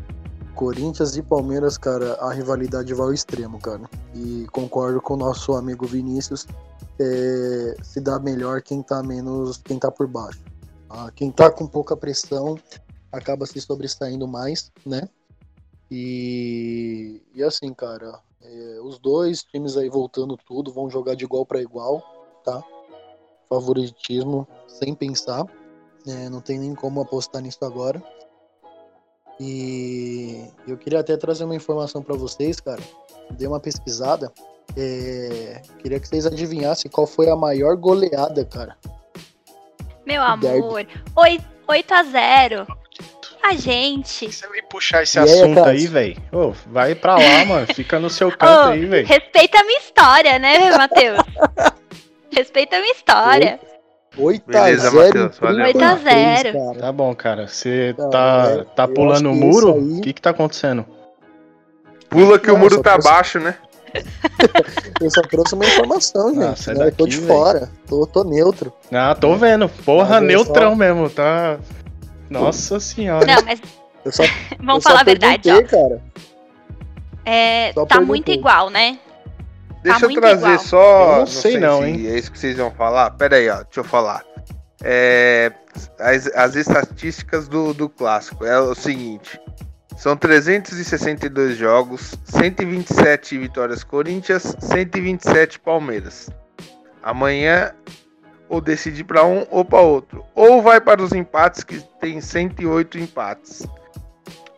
Corinthians e Palmeiras, cara, a rivalidade vai ao extremo, cara. E concordo com o nosso amigo Vinícius, é, se dá melhor quem tá menos, quem tá por baixo. Ah, quem tá com pouca pressão acaba se sobressaindo mais, né? E, e assim, cara, é, os dois times aí voltando tudo vão jogar de igual para igual, tá? Favoritismo sem pensar, né? não tem nem como apostar nisso agora. E eu queria até trazer uma informação para vocês, cara. Dei uma pesquisada. é, queria que vocês adivinhassem qual foi a maior goleada, cara. Meu amor, 8, 8 a 0 A gente. Você vai puxar esse E assunto aí, velho? Vai pra lá, mano. Fica no seu canto Ô, aí, velho. respeita a minha história, né, Matheus? respeita a minha história. 8 Beleza, a 0 Matheus, valeu. 8 a 0. cara. Tá bom, cara. Você tá, é, tá pulando o muro? O aí- que que tá acontecendo? Pula que o Não, muro só tá trouxe- baixo, né? Eu só trouxe uma informação, Ah, gente. sai né? Eu tô daqui, de velho. fora. Tô, tô neutro. Ah, tô vendo. Porra, é neutrão mesmo, tá? Nossa senhora. Não, mas Eu só, eu vamos só falar a verdade, ó. cara. É, Só tá muito igual, né? Deixa eu muito trazer igual. só. Eu não sei não, se hein? É isso que vocês vão falar. Pera aí, ó. Deixa eu falar. É, as, as estatísticas do, do clássico é o seguinte: são 362 jogos, 127 vitórias Corinthians, 127 Palmeiras. Amanhã ou decidir para um ou para outro, ou vai para os empates que tem 108 empates.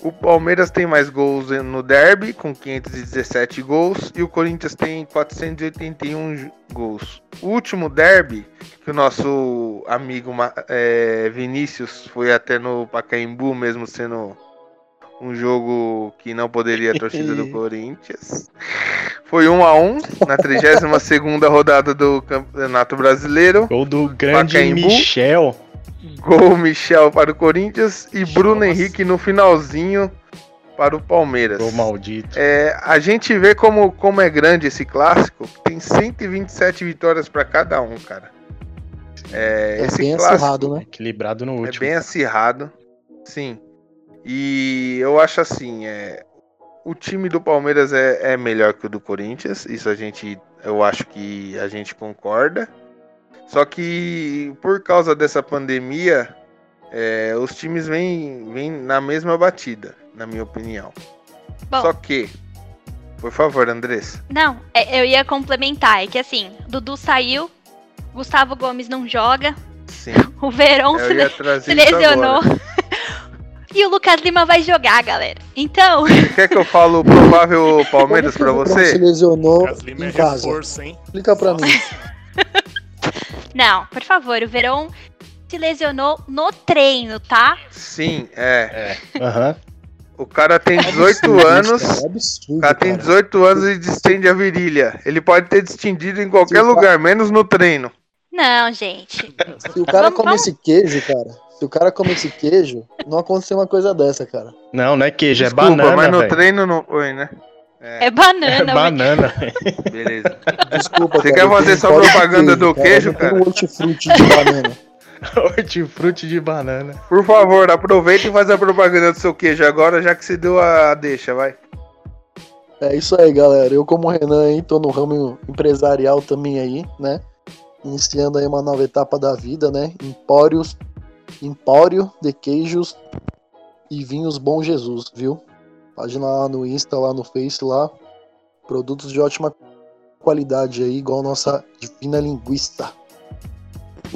O Palmeiras tem mais gols no derby, com 517 gols, e o Corinthians tem 481 ju- gols. O último derby, que o nosso amigo é, Vinícius foi até no Pacaembu, mesmo sendo um jogo que não poderia a torcida do Corinthians. Foi 1 a 1 na 32 segunda rodada do Campeonato Brasileiro. Gol do grande Pacaembu. Michel. Gol Michel para o Corinthians e Bruno Henrique no finalzinho para o Palmeiras. Gol maldito. É, a gente vê como, como é grande esse clássico. Tem 127 vitórias para cada um, cara. É, É esse bem acirrado, né? Equilibrado no é último. bem acirrado. Sim. E eu acho assim, é, o time do Palmeiras é, é melhor que o do Corinthians. Isso a gente, eu acho que a gente concorda. Só que por causa dessa pandemia, é, os times vêm, vêm na mesma batida, na minha opinião. Bom. Só que, por favor, Andressa. Não, é- eu ia complementar. É que assim, Dudu saiu, Gustavo Gomes não joga, Sim, o Verão se, se lesionou. e o Lucas Lima vai jogar, galera. Então, Você quer que eu falo o provável Palmeiras o Verão se você? lesionou Lucas Lima em é casa. reforço, hein? Explica pra mim. Não, por favor, o Verão se lesionou no treino, tá? Sim, é. Aham. O cara tem 18 Absurdo anos. cara, é absurdo, O cara tem cara. 18 anos e distende a virilha. Ele pode ter distendido em qualquer Sim, lugar, menos no treino. Não, gente. Se o cara Vamos- come vamos- esse queijo, cara, se o cara come esse queijo, não aconteceu uma coisa dessa, cara. Não, não é queijo, Desculpa, é banana, mas no velho. treino não foi, né? É banana. É banana. Beleza. Desculpa, Você cara, quer fazer só propaganda do queijo, tenho cara? hortifruti de banana. Hortifruti de banana. Por favor, aproveita e faz a propaganda do seu queijo agora, já que você deu a deixa, vai. É isso aí, galera. Eu, como Renan, aí, tô no ramo empresarial também aí, né? Iniciando aí uma nova etapa da vida, né? Empórios, Empório de Queijos e Vinhos Bom Jesus, viu? Página lá no Insta, lá no Face, lá. Produtos de ótima qualidade aí, igual a nossa divina linguista.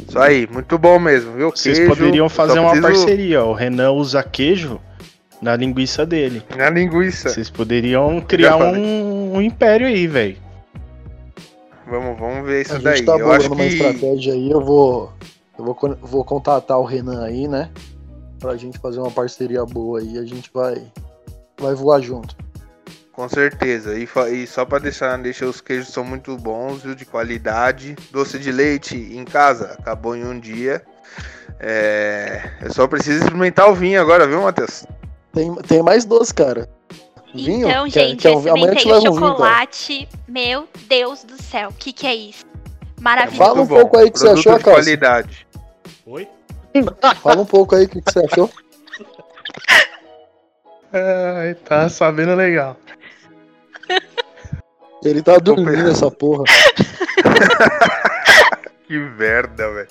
Isso aí, muito bom mesmo, viu? Vocês Queijo, poderiam fazer uma preciso- parceria. ó. O Renan usa queijo na linguiça dele. Na linguiça. Vocês poderiam criar um, um império aí, velho. Vamos, vamos ver isso a gente daí. tá eu acho bolando uma que. estratégia aí, eu vou. Eu vou, vou contatar o Renan aí, né? Pra gente fazer uma parceria boa aí. A gente vai. Vai voar junto. Com certeza. E, e só pra deixar, deixar os queijos são muito bons, viu? De qualidade. Doce de leite em casa, acabou em um dia. É, eu só preciso experimentar o vinho agora, viu, Matheus? Tem, tem mais doce, cara. Vinho? Então, Quer- gente, quer um- amanhã eu te experimentei o levo um vinho, cara. chocolate. Meu Deus do céu, o que, que é isso? Maravilhoso. Fala um Muito pouco aí o que você achou, de Cássio. qualidade. Oi? Fala um pouco aí o que, que você achou. Ai, tá sabendo legal. Ele tá dormindo essa porra. Que merda, velho.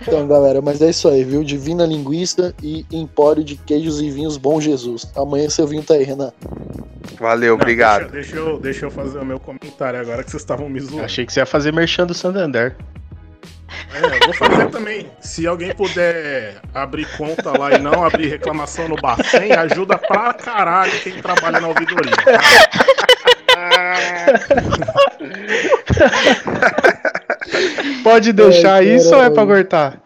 Então, galera, mas é isso aí, viu? Divina Linguiça e Empório de Queijos e Vinhos Bom Jesus. Amanhã seu vinho tá aí, Renan. Valeu, Não, obrigado. Deixa, deixa eu, deixa eu fazer o meu comentário agora que vocês estavam me zoando. Achei que você ia fazer merchan do Santander. É, eu vou fazer também. Se alguém puder abrir conta lá e não abrir reclamação no Bacen, ajuda pra caralho quem trabalha na ouvidoria. Pode deixar Ai, isso ou é pra cortar?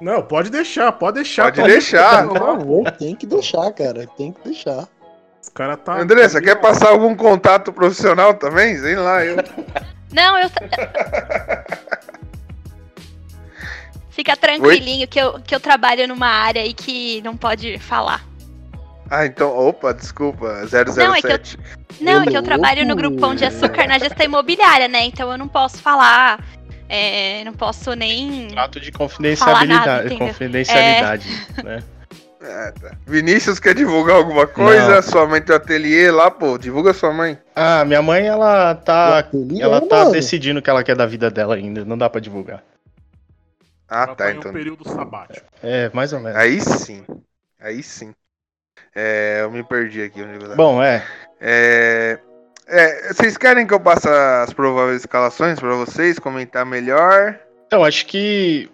Não, pode deixar, pode deixar. Pode Tá deixar. favor, tem que deixar, cara. Tem que deixar. Os cara tá. Andressa, quer passar algum contato profissional também? Sei lá, eu. Não, eu. Fica tranquilinho que eu, que eu trabalho numa área aí que não pode falar. Ah, então, opa, desculpa, 007. Não, é que eu- Não, é que eu trabalho no grupão de açúcar na gestão imobiliária, né? Então eu não posso falar. é, não posso nem. Ato de confidencialidade. nada, confidencialidade, né? Ah, tá. Vinícius quer divulgar alguma coisa? Não. Sua mãe tem o ateliê lá, pô. Divulga sua mãe. Ah, minha mãe, ela tá. Ateliê, Ela tá mano. decidindo o que ela quer da vida dela ainda. Não dá pra divulgar. Ah, Ela tá, em um então. período sabático. É, mais ou menos. Aí sim. Aí sim. É, eu me perdi aqui eu. Bom, é. É, é, vocês querem que eu passe as prováveis escalações pra vocês, comentar melhor? Então, acho que.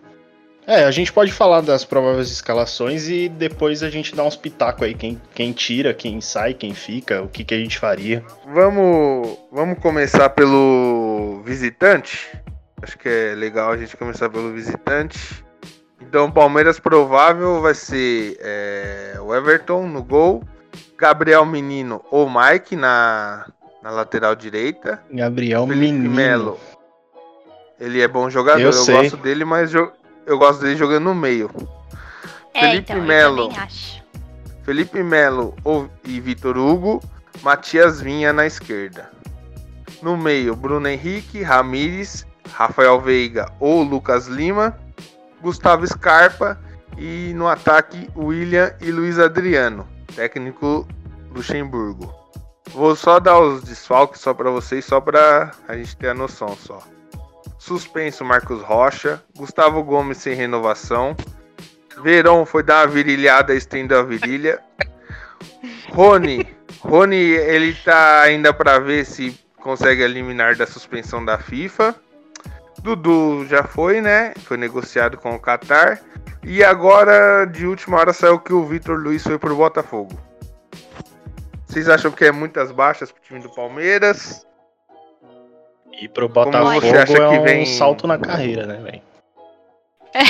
É, a gente pode falar das prováveis escalações e depois a gente dá uns pitacos aí. Quem, quem tira, quem sai, quem fica, o que, que a gente faria. Vamos, vamos começar pelo visitante. Acho que é legal a gente começar pelo visitante. Então, Palmeiras provável vai ser é, o Everton no gol, Gabriel Menino ou Mike na na lateral direita. Gabriel Felipe Menino. Melo. Ele é bom jogador, Eu eu, gosto dele, mas jo- eu gosto dele jogando no meio. É, Felipe então, Melo. eu. Felipe Melo ou- e Vitor Hugo, Matias Vinha na esquerda. No meio, Bruno Henrique, Ramires, Rafael Veiga ou Lucas Lima, Gustavo Scarpa e no ataque, William e Luiz Adriano, técnico Luxemburgo. Vou só dar os desfalques só para vocês, só para a gente ter a noção só. Suspenso Marcos Rocha, Gustavo Gomes sem renovação, Verão foi dar uma virilhada, estendeu a virilha. Rony, Rony, ele tá ainda pra ver se consegue eliminar da suspensão da FIFA. Dudu já foi, né? Foi negociado com o Qatar. E agora, de última hora, saiu que o Vitor Luiz foi pro Botafogo. Vocês acham que é muitas baixas pro time do Palmeiras? E pro Como Botafogo você acha é que um vem- salto na carreira, né, velho?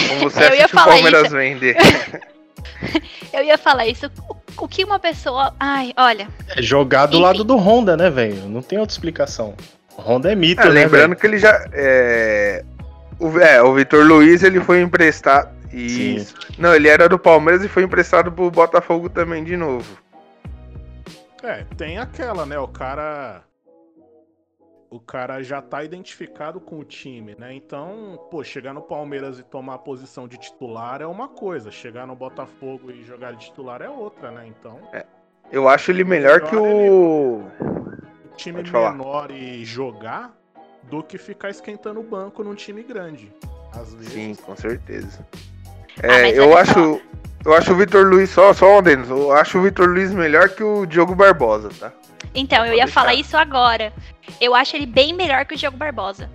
Como você Eu acha ia que o falar Palmeiras isso. vende? Eu ia falar isso. O, o que uma pessoa. Ai, olha. É jogar do Enfim. lado do Honda, né, velho? Não tem outra explicação. Honda é mito, Ah, né, lembrando velho? que ele já. É, o, é, o Vitor Luiz ele foi emprestado. Isso. Não, ele era do Palmeiras e foi emprestado pro Botafogo também de novo. É, tem aquela, né? O cara. O cara já tá identificado com o time, né? Então, pô, chegar no Palmeiras e tomar a posição de titular é uma coisa, chegar no Botafogo e jogar de titular é outra, né? Então, Eu acho ele melhor que o. um time Pode falar. menor e jogar do que ficar esquentando o banco num time grande. Às vezes. Sim, com certeza. Ah, É, mas eu acho. Eu acho o Vitor Luiz, só, só um adendo, eu acho o Vitor Luiz melhor que o Diogo Barbosa, tá? Então, eu ia deixar. falar isso agora. Eu acho ele bem melhor que o Diogo Barbosa.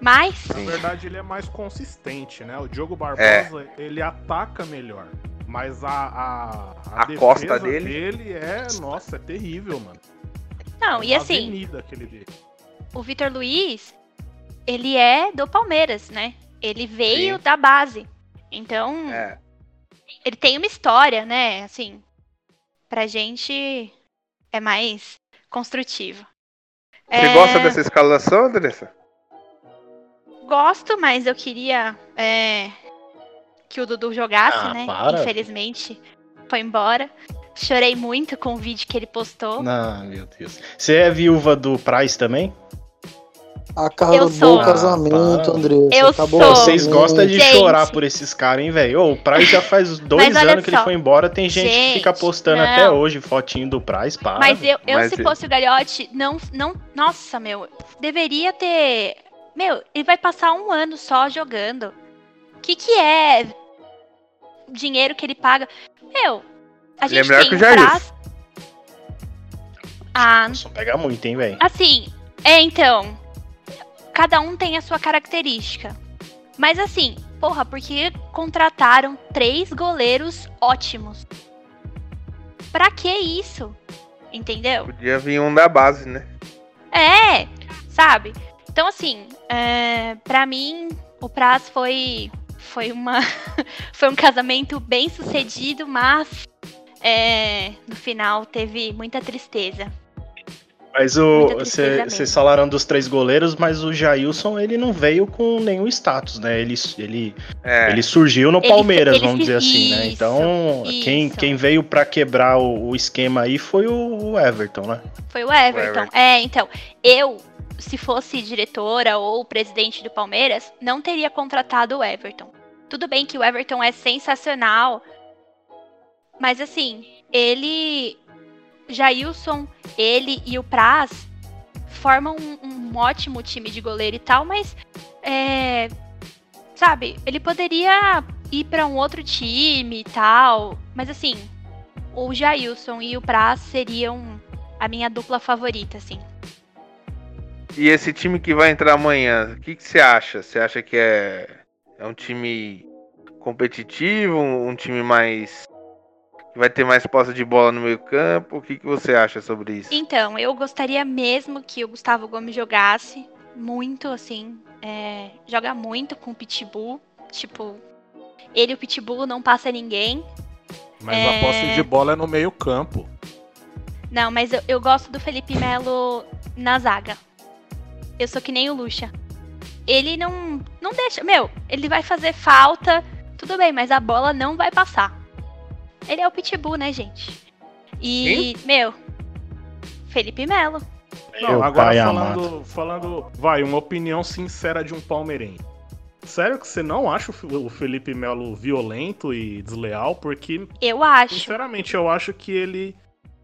Mas. Na Sim. verdade, ele é mais consistente, né? O Diogo Barbosa, É. ele ataca melhor. Mas a, a, A defesa costa dele? dele é, nossa, é terrível, mano. Não, e assim, avenida aquele dele. o Vitor Luiz, ele é do Palmeiras, né? Ele veio Sim. da base. Então, É. ele tem uma história, né? Assim, pra gente é mais construtivo. Você É, gosta dessa escalação, Andressa? Gosto, mas eu queria é, que o Dudu jogasse, Ah, né? para. Infelizmente, foi embora. Chorei muito com o vídeo que ele postou. Não, meu Deus. Você é viúva do Price também? Acabou sou. o casamento, Ah, Andressa. Eu acabou sou. o Vocês gostam de Gente. chorar por esses caras, hein, velho? Ô, O Price já faz dois anos que ele foi embora. Tem gente, que fica Gente, postando não. até hoje fotinho do Price, para. Mas eu, eu Mas se e- fosse o Galhote, não, não. Nossa, meu, deveria ter. Meu, ele vai passar um ano só jogando. O que, que é dinheiro que ele paga? Meu, a Ele é gente melhor tem que o Jair. prazo. Ah, Só pega muito, hein, velho? Assim, é então. Cada um tem a sua característica. Mas assim, porra, porque contrataram três goleiros ótimos? Pra que isso? Entendeu? Podia vir um da base, né? É, sabe? Então assim, é, para mim o Praz foi foi uma foi um casamento bem sucedido, mas é, no final teve muita tristeza. Mas o. Vocês falaram dos três goleiros, mas o Jailson, ele não veio com nenhum status, né? Ele, ele, É. ele surgiu no Ele- Palmeiras, ele vamos dizer assim, né? isso, Então, Quem, isso. quem veio pra quebrar o, o esquema aí foi o, o Everton, né? Foi o Everton. Everton. É, então, eu, se fosse diretora ou presidente do Palmeiras, não teria contratado o Everton. Tudo bem que o Everton é sensacional, mas assim, ele, Jailson, ele e o Praz formam um, um ótimo time de goleiro e tal, mas é, sabe, ele poderia ir pra um outro time e tal, mas assim, o Jailson e o Praz seriam a minha dupla favorita, assim. E esse time que vai entrar amanhã, o que, você acha? Você acha que é, é um time competitivo, um time mais. Que vai ter mais posse de bola no meio campo? O que, que você acha sobre isso? Então, eu gostaria mesmo que o Gustavo Gomes jogasse muito, assim. é, joga muito com o Pitbull. Tipo, ele e o Pitbull não passa ninguém. Mas É. a posse de bola é no meio campo. Não, mas eu, eu gosto do Felipe Melo na zaga. Eu sou que nem o Lucha. Ele não, não deixa. Meu, ele vai fazer falta, tudo bem, mas a bola não vai passar. Ele é o Pitbull, né, gente? E, meu, Felipe Melo. Não, Meu agora falando, falando, vai, uma opinião sincera de um palmeirense. Sério que você não acha o Fe- o Felipe Melo violento e desleal? Porque, Eu acho. sinceramente, eu acho que ele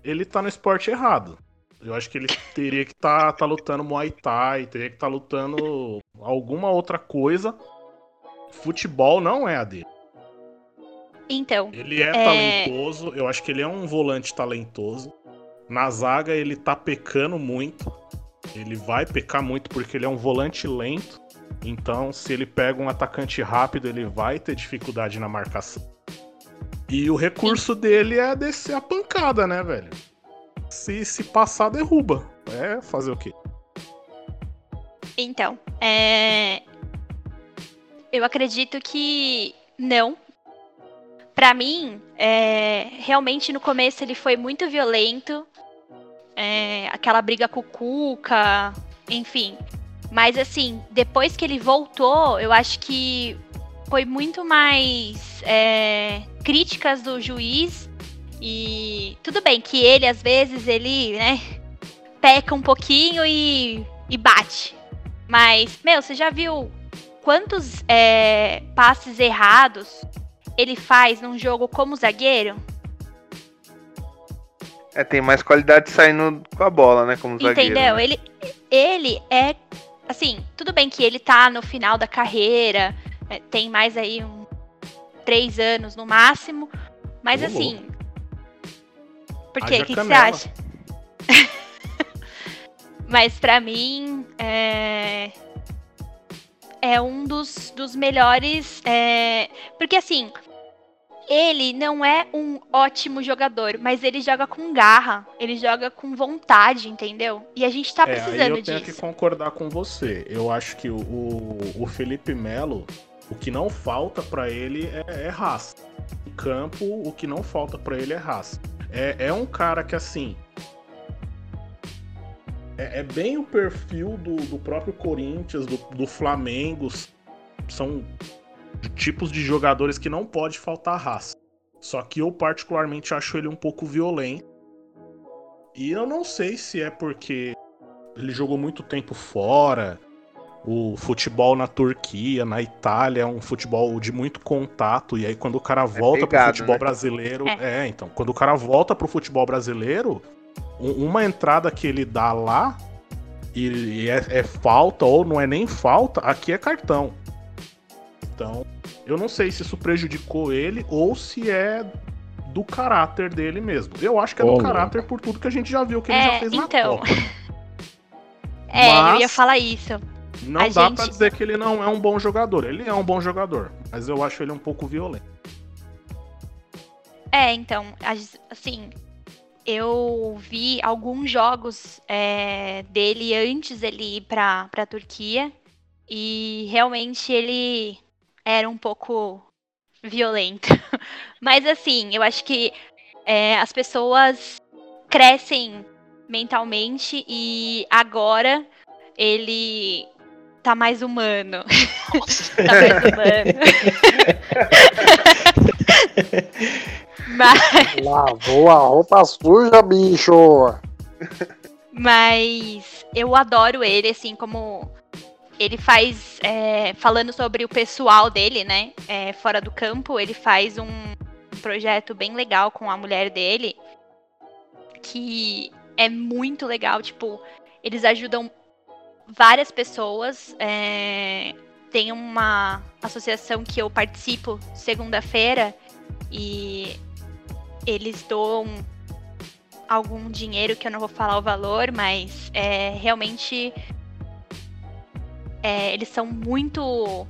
ele tá no esporte errado. Eu acho que ele teria que tá, tá lutando Muay Thai, teria que estar lutando alguma outra coisa. Futebol não é a dele. Então, Ele é, É. talentoso, eu acho que ele é um volante talentoso. Na zaga ele tá pecando muito. Ele vai pecar muito porque ele é um volante lento. Então, se ele pega um atacante rápido, ele vai ter dificuldade na marcação. E o recurso dele é descer a pancada, né, velho? Se, se passar, derruba. É fazer o quê? então, é... eu acredito que não. Pra mim, é, realmente no começo ele foi muito violento. É, aquela briga com o Cuca, enfim. Mas assim, depois que ele voltou, eu acho que foi muito mais é, críticas do juiz. E tudo bem que ele, às vezes, ele, né, peca um pouquinho e, e bate. Mas, meu, você já viu quantos é, passes errados ele faz num jogo como zagueiro? É, tem mais qualidade saindo com a bola, né? Como zagueiro. Entendeu? né? Ele, ele é. Assim, tudo bem que ele tá no final da carreira, é, tem mais aí um, três anos no máximo, mas assim. Por quê? O que, que você acha? mas pra mim, é. É um dos, dos melhores. é, Porque assim, ele não é um ótimo jogador, mas ele joga com garra, ele joga com vontade, entendeu? E a gente tá É, precisando eu tenho disso. que concordar com você. Eu acho que o, o, o Felipe Melo, o que não falta pra ele é, é raça. Em campo, o que não falta pra ele é raça. É, é um cara que, assim. É, é bem o perfil do, do próprio Corinthians, do, do Flamengo. São tipos de jogadores que não pode faltar raça. Só que eu, particularmente, acho ele um pouco violento. E eu não sei se é porque ele jogou muito tempo fora. O futebol na Turquia, na Itália, é um futebol de muito contato. E aí, quando o cara volta pro pegado, futebol né? brasileiro. É. É. então. Quando o cara volta pro futebol brasileiro, um- uma entrada que ele dá lá, e, e é, é falta, ou não é nem falta, aqui é cartão. Então, eu não sei se isso prejudicou ele ou se é do caráter dele mesmo. Eu acho que é Ô, do caráter por tudo que a gente já viu que ele É, já fez na então. Copa. É, eu ia Mas- falar isso. Não A dá gente- pra dizer que ele não é um bom jogador. Ele é um bom jogador, mas eu acho ele um pouco violento. É, então, as- assim, eu vi alguns jogos é, dele antes ele ir pra, pra Turquia e realmente ele era um pouco violento. Mas assim, eu acho que é, as pessoas crescem mentalmente e agora ele tá mais humano. tá mais humano. Mas Lavou a roupa suja, bicho. Mas eu adoro ele, assim, como ele faz. é, falando sobre o pessoal dele, né? é, fora do campo, ele faz um projeto bem legal com a mulher dele. Que é muito legal. Tipo, eles ajudam várias pessoas. é, tem uma associação que eu participo segunda-feira e eles doam algum dinheiro que eu não vou falar o valor, mas é realmente é, eles são muito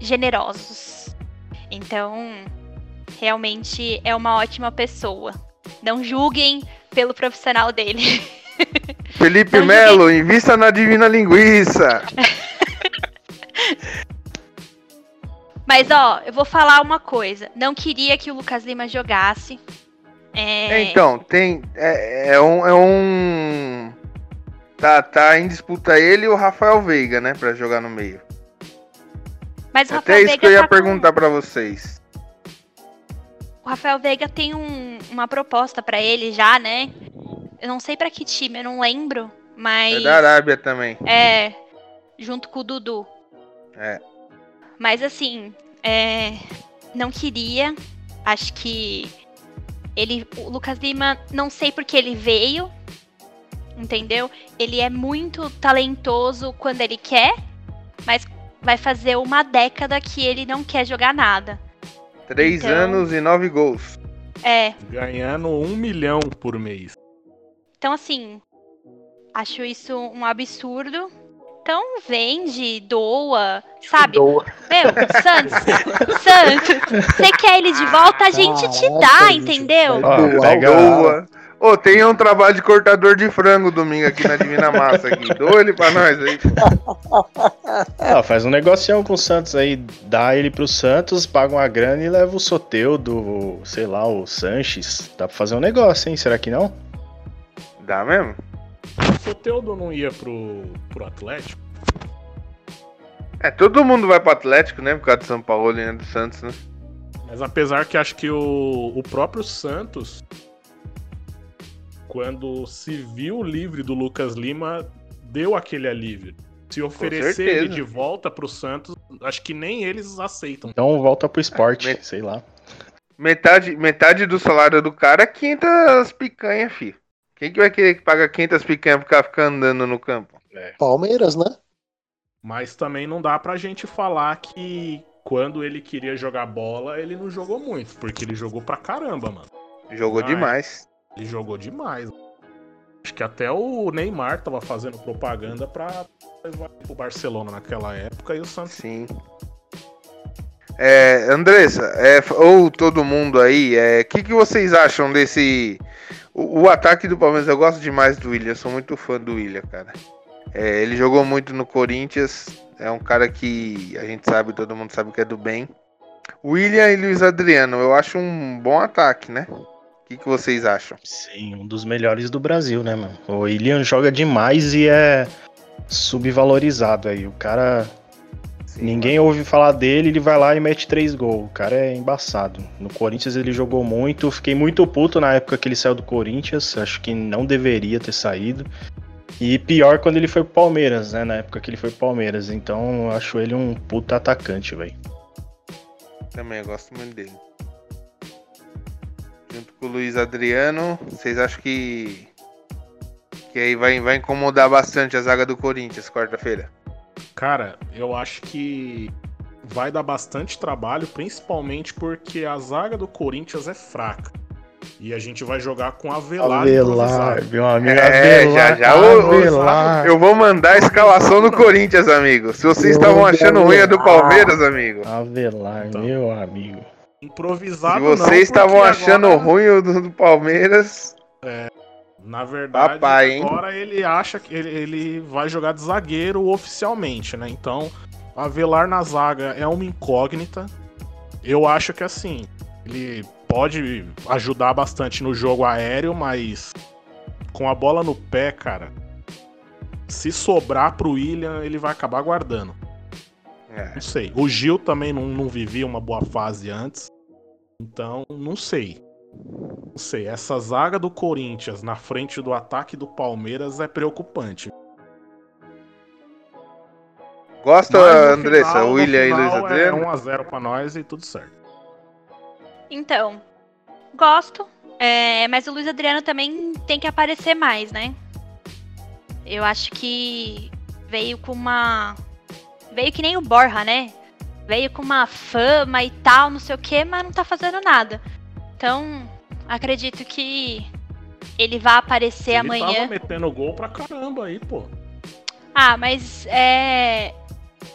generosos. Então, realmente é uma ótima pessoa. Não julguem pelo profissional dele. Felipe Melo, invista na Divina Linguiça. Mas ó, eu vou falar uma coisa. Não queria que o Lucas Lima jogasse. É, Então, tem. É, é um. É um... Tá, tá em disputa ele e o Rafael Veiga, né? Pra jogar no meio. mas o Até Rafael isso Veiga que eu ia tá com- perguntar pra vocês. O Rafael Veiga tem um- uma proposta pra ele já, né? Eu não sei pra que time, eu não lembro, mas É da Arábia também. é junto com o Dudu. É. Mas assim, é, não queria. Acho que ele, o Lucas Lima, não sei porque ele veio, entendeu? Ele é muito talentoso quando ele quer, mas vai fazer uma década que ele não quer jogar nada. Três Então- anos e nove gols. É, Ganhando um milhão por mês. Então, assim, acho isso um absurdo. Então, vende, doa, sabe? Doa. Meu, Santos, Santos, você quer ele de volta, a gente te Caraca, dá, entendeu? Ó, pega-. Doa. Ô, tem um trabalho de cortador de frango domingo aqui na Divina Massa aqui. Ele pra nós aí. Ah, faz um negocião com o Santos aí, dá ele pro Santos, paga uma grana e leva o Soteudo, sei lá, o Sanches. Dá pra fazer um negócio, hein? Será que não? Dá mesmo? O Soteudo não ia pro, pro Atlético? É, todo mundo vai pro Atlético, né? Por causa do São Paulo e né, do Santos, né? Mas apesar que acho que o, o próprio Santos, quando se viu livre do Lucas Lima, deu aquele alívio. Se oferecer ele de volta pro Santos, acho que nem eles aceitam. Então volta pro esporte, Me- sei lá. Metade, metade do salário do cara é 500 picanha, fi. Quem que vai querer que paga 500 picanha pra ficar andando no campo? Palmeiras, né? Mas também não dá pra gente falar que quando ele queria jogar bola, ele não jogou muito, porque ele jogou pra caramba, mano. Jogou é. demais. Ele jogou demais. Acho que até o Neymar tava fazendo propaganda levar pro Barcelona naquela época e o Santos. Sim. É, Andressa, é, ou todo mundo aí, o é, que, que vocês acham desse. O, o ataque do Palmeiras, eu gosto demais do William, sou muito fã do William, cara. É, ele jogou muito no Corinthians, é um cara que a gente sabe, todo mundo sabe que é do bem. William e Luiz Adriano, eu acho um bom ataque, né? O que, que vocês acham? Sim, um dos melhores do Brasil, né, mano? O William joga demais e é subvalorizado aí. O cara. Sim, Ninguém ouve falar dele, ele vai lá e mete três gols. O cara é embaçado. No Corinthians ele jogou muito. Fiquei muito puto na época que ele saiu do Corinthians. Acho que não deveria ter saído. E pior quando ele foi pro Palmeiras, né? Na época que ele foi pro Palmeiras. Então eu acho ele um puta atacante, velho. Também, eu gosto muito dele. Junto com o Luiz Adriano, vocês acham que. Que aí vai, vai incomodar bastante a zaga do Corinthians quarta-feira? Cara, eu acho que vai dar bastante trabalho, principalmente porque a zaga do Corinthians é fraca. E a gente vai jogar com Avelar, Avelar, meu amigo. É, Avelar, já, já, Avelar. Eu vou mandar a escalação do Corinthians, amigo. Se vocês Eu estavam achando ruim a do. Palmeiras, amigo. Avelar, Então. meu amigo. Improvisado Se vocês estavam achando agora- ruim o do, do Palmeiras, Na verdade, Papai, agora ele acha que ele, ele vai jogar de zagueiro oficialmente, né? Então, Avelar na zaga é uma incógnita. Eu acho que assim, ele pode ajudar bastante no jogo aéreo, mas com a bola no pé, cara, se sobrar pro William, ele vai acabar guardando. É, Não sei. O Gil também não, não vivia uma boa fase antes. Então, não sei. Não sei. Essa zaga do Corinthians na frente do ataque do Palmeiras é preocupante. gosta, Mas Andressa, final- William e Luiz Adriano? É 1x0 pra nós e tudo certo. Então, gosto, é, mas o Luiz Adriano também tem que aparecer mais, né? Eu acho que veio com uma. Veio que nem o Borja, né? Veio com uma fama e tal, não sei o quê, mas não tá fazendo nada. Então, acredito que ele vai aparecer ele amanhã. tava metendo gol pra caramba aí, pô. Ah, mas é.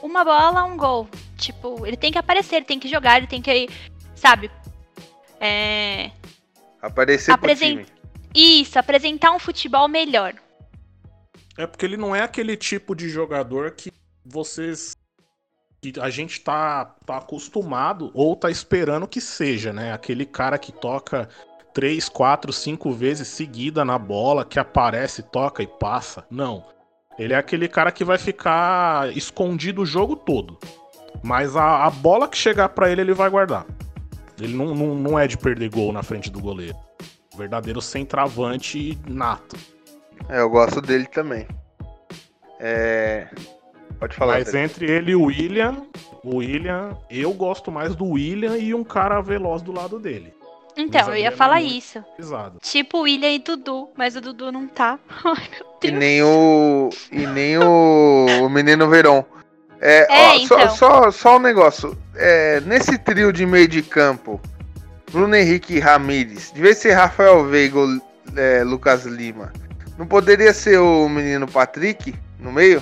Uma bola, um gol. Tipo, ele tem que aparecer, ele tem que jogar, ele tem que. Sabe? É. Aparecer Apresen- pro time. Isso, apresentar um futebol melhor. É porque ele não é aquele tipo de jogador que vocês. que a gente tá, tá acostumado ou tá esperando que seja, né? Aquele cara que toca três, quatro, cinco vezes seguida na bola, que aparece, toca e passa. Não. Ele é aquele cara que vai ficar escondido o jogo todo. Mas a, a bola que chegar para ele, ele vai guardar. Ele não, não, não é de perder gol na frente do goleiro. Verdadeiro centroavante nato. É, eu gosto dele também. É... Pode falar. Mas entre ele e o William, o William, eu gosto mais do William e um cara veloz do lado dele. Então, eu ia falar isso. Pesado. Tipo o William e Dudu, mas o Dudu não tá. Ai, meu E Deus. nem o. E nem o, o menino Verão. É, É, ó, só, então. só, só um negócio. É, nesse trio de meio de campo, Bruno Henrique e Ramires, devia ser Rafael Veiga ou é, Lucas Lima. Não poderia ser o menino Patrick no meio?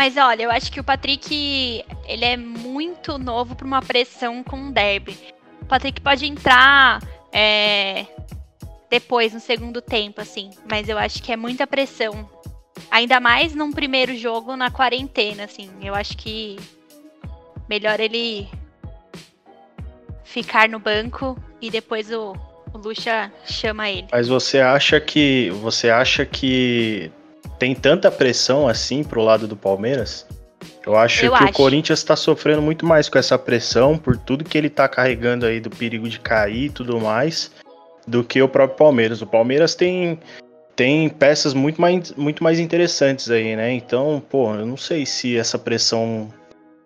Mas olha, eu acho que o Patrick, ele é muito novo pra uma pressão com o derby. O Patrick pode entrar é, depois, no segundo tempo, assim. Mas eu acho que é muita pressão. Ainda mais num primeiro jogo na quarentena, assim. Eu acho que melhor ele ficar no banco e depois o, o Lucha chama ele. Mas você acha que. Você acha que tem tanta pressão assim pro lado do Palmeiras? Eu acho Eu que acho. o Corinthians tá sofrendo muito mais com essa pressão por tudo que ele tá carregando aí do perigo de cair e tudo mais do que o próprio Palmeiras. O Palmeiras tem tem peças muito mais, muito mais interessantes aí, né? Então, pô, eu não sei se essa pressão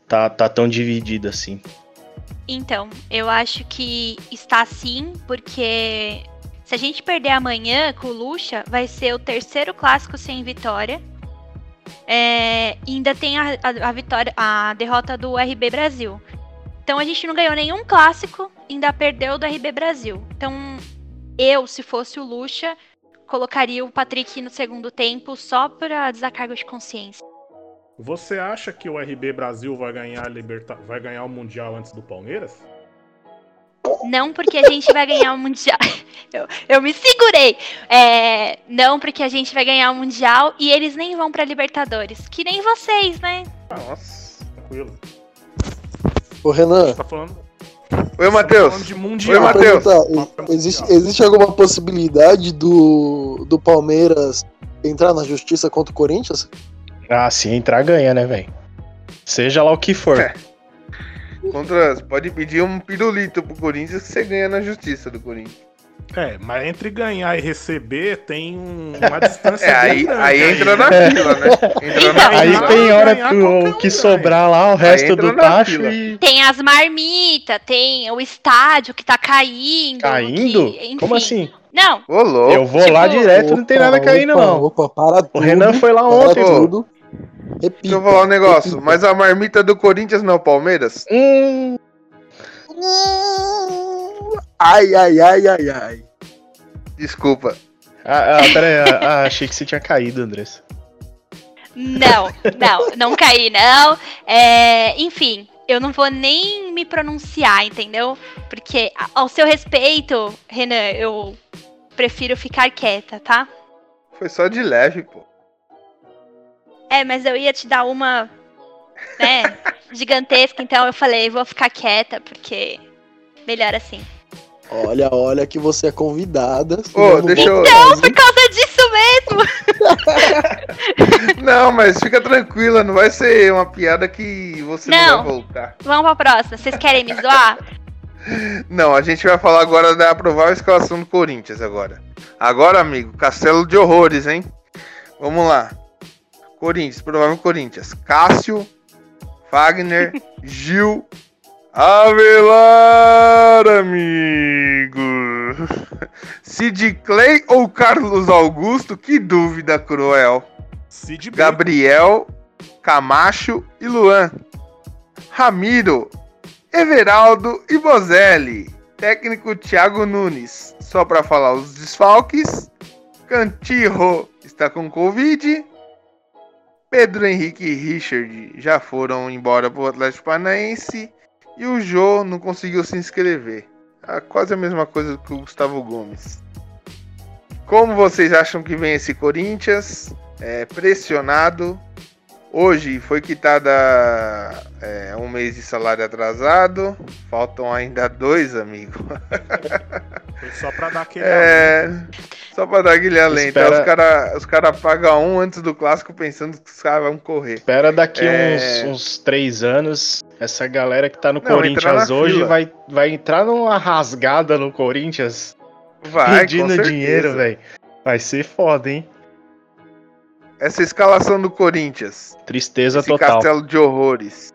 tá, tá tão dividida assim. Então, eu acho que está sim, porque se a gente perder amanhã com o Lucha, vai ser o terceiro clássico sem vitória. É, ainda tem a, a- a vitória, a derrota do RB Brasil. Então a gente não ganhou nenhum clássico, ainda perdeu do RB Brasil. Então, eu, se fosse o Lucha, colocaria o Patrick no segundo tempo só para desacargo de consciência. Você acha que o RB Brasil vai ganhar, liberta... vai ganhar o Mundial antes do Palmeiras? Não porque a gente vai ganhar o Mundial. Eu, eu me segurei. É, não porque a gente vai ganhar o Mundial e eles nem vão pra Libertadores. Que nem vocês, né? Nossa. Tranquilo. Ô, Renan, Você tá falando, Oi, tá Matheus. falando de Oi. Matheus. existe, existe alguma possibilidade do, do Palmeiras entrar na justiça contra o Corinthians? Ah, se entrar, ganha, né, velho? Seja lá o que for. É. Contra, pode pedir um pirulito pro Corinthians que você ganha na justiça do Corinthians. É, mas entre ganhar e receber tem um- uma distância É, aí, aí entra na É. fila, né? Entra na Então, Aí fila. tem hora que qualquer um o que sobrar lá, o resto do na tacho e. Tem as marmitas, tem o estádio que tá caindo. Caindo? que- enfim. Como assim? Não, Ô, louco. Eu vou lá Tipo, direto, não tem nada Opa, caindo, opa, não. Opa, para tudo. O Renan foi lá para ontem, pô. tudo. Repita, Deixa eu falar um negócio. repita. Mas a marmita do Corinthians não é o Palmeiras? Hum, Ai, ai, ai, ai, ai. Desculpa. ah, ah, pera aí, ah, ah, achei que você tinha caído, Andressa. não, não, não caí, não. É, enfim, eu não vou nem me pronunciar, entendeu? Porque, ao seu respeito, Renan, eu prefiro ficar quieta, tá? Foi só de leve, pô. É, mas eu ia te dar uma, né, gigantesca, então eu falei, vou ficar quieta, porque melhor assim. Olha, olha que você é convidada. Não deixa eu- fazer. Por causa disso mesmo! Não, mas fica tranquila, não vai ser uma piada que você não, Não. vai voltar. Vamos pra próxima. Vocês querem me zoar? Não, a gente vai falar agora da provável escalação do Corinthians agora. Agora, amigo, castelo de horrores, hein? Vamos lá. Corinthians, provável Corinthians. Cássio, Fagner, Gil, Avelar, amigo. Sid Clay ou Carlos Augusto? Que dúvida cruel. Cid. Gabriel, Camacho e Luan. Ramiro, Everaldo e Bozelli. Técnico Thiago Nunes. Só para falar os desfalques. Cantirro está com Covid. Pedro Henrique e Richard já foram embora para o Atlético Paranaense. E o Jô não conseguiu se inscrever. Ah, quase a mesma coisa que o Gustavo Gomes. Como vocês acham que vem esse Corinthians? É, pressionado. Hoje foi quitada é, um mês de salário atrasado. Faltam ainda dois, amigo. Foi só pra dar aquele. É. Só pra dar aquele alento. Espera- Aí Os caras os cara pagam um antes do clássico pensando que os caras vão correr. Espera daqui É. uns, uns três anos, essa galera que tá no Não, Corinthians hoje fila. vai, vai entrar numa rasgada no Corinthians Vai, pedindo dinheiro, velho. Vai ser foda, hein? Essa escalação do Corinthians, Tristeza esse total. castelo de horrores,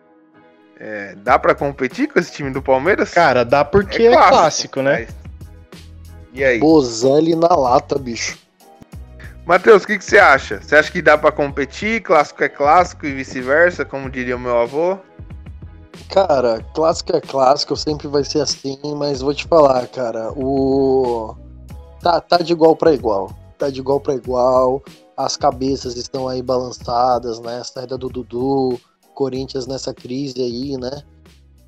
é, dá pra competir com esse time do Palmeiras? Cara, dá porque é clássico, né? mas- E aí? Bozelli na lata, bicho. Matheus, o que, que você acha? Você acha que dá pra competir? Clássico é clássico e vice-versa, como diria o meu avô? Cara, clássico é clássico, sempre vai ser assim, mas vou te falar, cara, o. Tá, tá de igual pra igual. Tá de igual pra igual. As cabeças estão aí balançadas, né? A saída do Dudu, Corinthians nessa crise aí, né?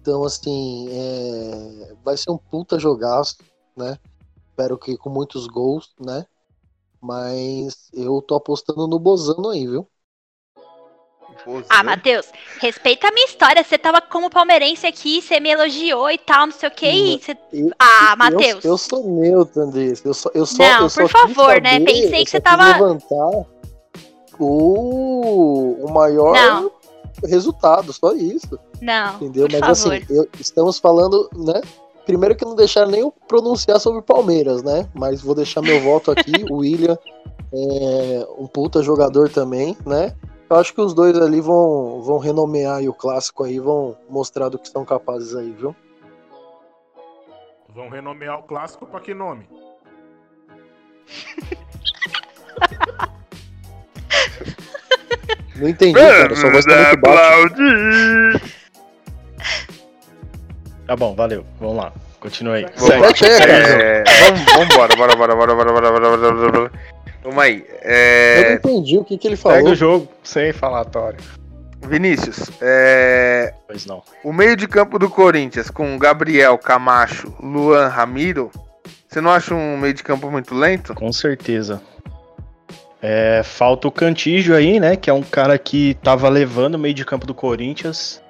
Então, assim, é... vai ser um puta jogaço, né? Espero que com muitos gols, né? Mas eu tô apostando no Bozano aí, viu? Pô, Ah, Zé. Matheus, respeita a minha história. Você tava como palmeirense aqui, você me elogiou e tal, não sei o que. E você... Eu- Ah, eu- Matheus. Eu, sou neutro, Andrés. Eu só, eu só, Não, eu só por favor, né? saber, Pensei eu que você tava- levantar o, o maior Não. resultado, só isso. Não, Entendeu? Mas favor. assim, eu- estamos falando, né? Primeiro que não deixaram nem eu pronunciar sobre o Palmeiras, né? Mas vou deixar meu voto aqui. o William é um puta jogador também, né? Eu acho que os dois ali vão, vão renomear aí o clássico aí, vão mostrar do que são capazes aí, viu? Vão renomear o clássico pra que nome? Não entendi, cara. Sua voz tá muito baixa. aplaudir. Tá bom, valeu. Vamos lá. Continua aí. Vamos aí, cara. É, vamos, vamos embora, bora, bora, bora, bora, bora, bora, bora, bora, Vamos aí. Eu não É, entendi o que, que ele falou. o jogo sem falatório. Vinícius, é, Pois não. o meio de campo do Corinthians com Gabriel, Camacho, Luan, Ramiro, você não acha um meio de campo muito lento? Com certeza. É, falta o Cantígio aí, né? Que é um cara que tava levando o meio de campo do Corinthians,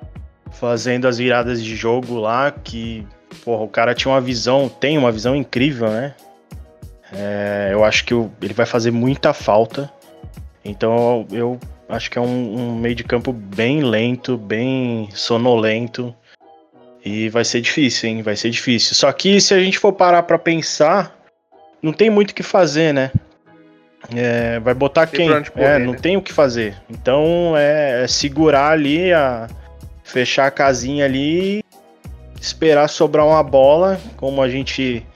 fazendo as viradas de jogo lá, que, porra, o cara tinha uma visão, tem uma visão incrível, né? É, eu acho que ele vai fazer muita falta. Então eu acho que é um, um meio de campo bem lento, bem sonolento. E vai ser difícil, hein? Vai ser difícil. Só que se a gente for parar pra pensar, não tem muito o que fazer, né? É, vai botar Tem quem? correr, é, não né? tem o que fazer. Então é, é segurar ali, a, fechar a casinha ali, esperar sobrar uma bola, como a gente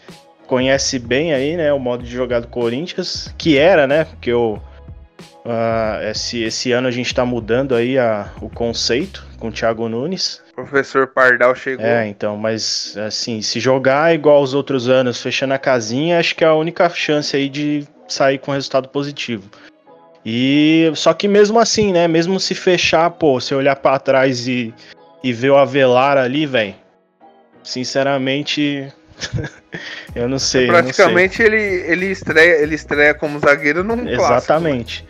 conhece bem aí, né? O modo de jogar do Corinthians, que era, né? Porque o, ah, esse, esse ano a gente tá mudando aí a, o conceito com o Thiago Nunes. O professor Pardal chegou. É, então, mas assim, se jogar igual aos outros anos, fechando a casinha, acho que é a única chance aí de sair com resultado positivo. E só que mesmo assim, né, mesmo se fechar, pô, se olhar pra trás e, e ver o Avelar ali, velho, sinceramente, eu não sei, eu não sei. Praticamente ele, ele, estreia, ele estreia como zagueiro num clássico. Exatamente.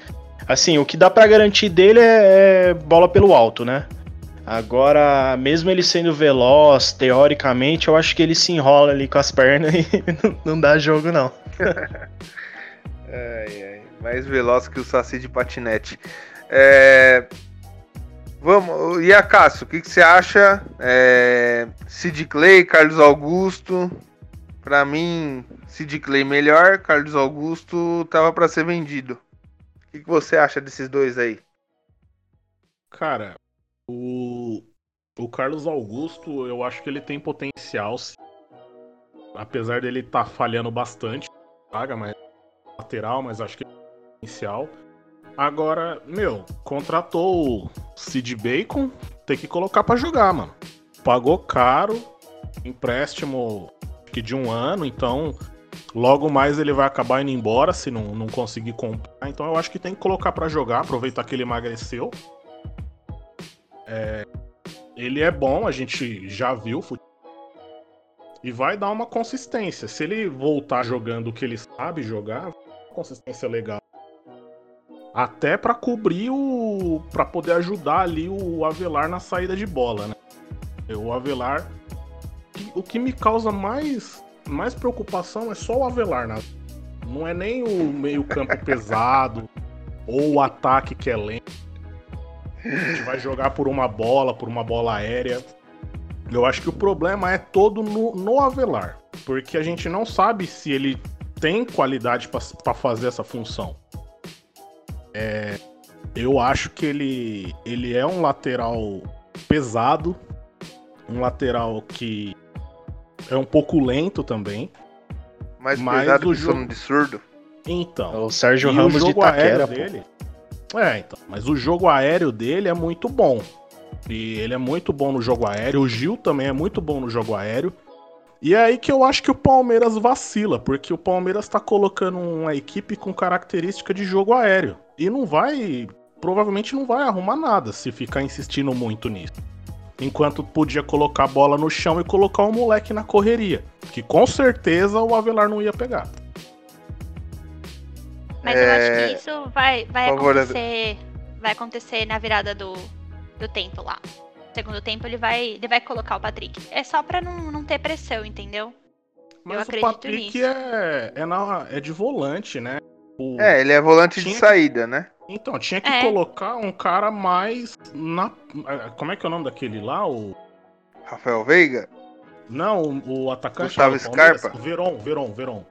Assim, o que dá pra garantir dele é, é bola pelo alto, né? Agora, mesmo ele sendo veloz, teoricamente, eu acho que ele se enrola ali com as pernas e não, não dá jogo, não. Ai, ai, mais veloz que o Saci de patinete. É, Vamos, e a Cássio, o que, que você acha? É... Sid Clay, Carlos Augusto. Pra mim, Sid Clay melhor, Carlos Augusto tava pra ser vendido. O que, que você acha desses dois aí? Cara, o, o Carlos Augusto, eu acho que ele tem potencial, sim. apesar dele estar falhando bastante, paga, mas lateral, mas acho que ele tem potencial. Agora, meu, contratou o Sid Bacon, tem que colocar pra jogar, mano. Pagou caro, empréstimo que de um ano, então logo mais ele vai acabar indo embora se não, não conseguir comprar. Então eu acho que tem que colocar pra jogar, aproveitar que ele emagreceu. Ele é bom, a gente já viu. fute- E vai dar uma consistência. Se ele voltar jogando o que ele sabe jogar, consistência legal. Até pra cobrir o. pra poder ajudar ali o Avelar na saída de bola, né? O Avelar. O que me causa mais mais preocupação é só o Avelar, né? Não é nem o meio-campo pesado ou o ataque que é lento. A gente vai jogar por uma bola, por uma bola aérea. Eu acho que o problema é todo no, no Avelar. Porque a gente não sabe se ele tem qualidade para fazer essa função. É, eu acho que ele, ele é um lateral pesado, um lateral que é um pouco lento também. Mais Mas pesado o que jogo- de surdo. Então, O Sérgio Ramos o de Itaquera, dele. É, então. Mas o jogo aéreo dele é muito bom. E ele é muito bom no jogo aéreo. O Gil também é muito bom no jogo aéreo. E é aí que eu acho que o Palmeiras vacila, porque o Palmeiras tá colocando uma equipe com característica de jogo aéreo. E não vai. Provavelmente não vai arrumar nada se ficar insistindo muito nisso. Enquanto podia colocar a bola no chão e colocar o moleque na correria. Que com certeza o Avelar não ia pegar. Mas eu acho É, que isso vai, vai acontecer. Vai acontecer na virada do, do tempo lá. Segundo tempo ele vai, ele vai colocar o Patrick. É só pra não, não ter pressão, entendeu? Mas o acredito Patrick nisso. é, é, na- é de volante, né? O- É, ele é volante de Tinha que- saída, né? Então, tinha que É. colocar um cara mais na. Como é que é o nome daquele lá? O. Rafael Veiga. Não, o, o atacante. Gustavo Scarpa? o Veron, Veron, Veron.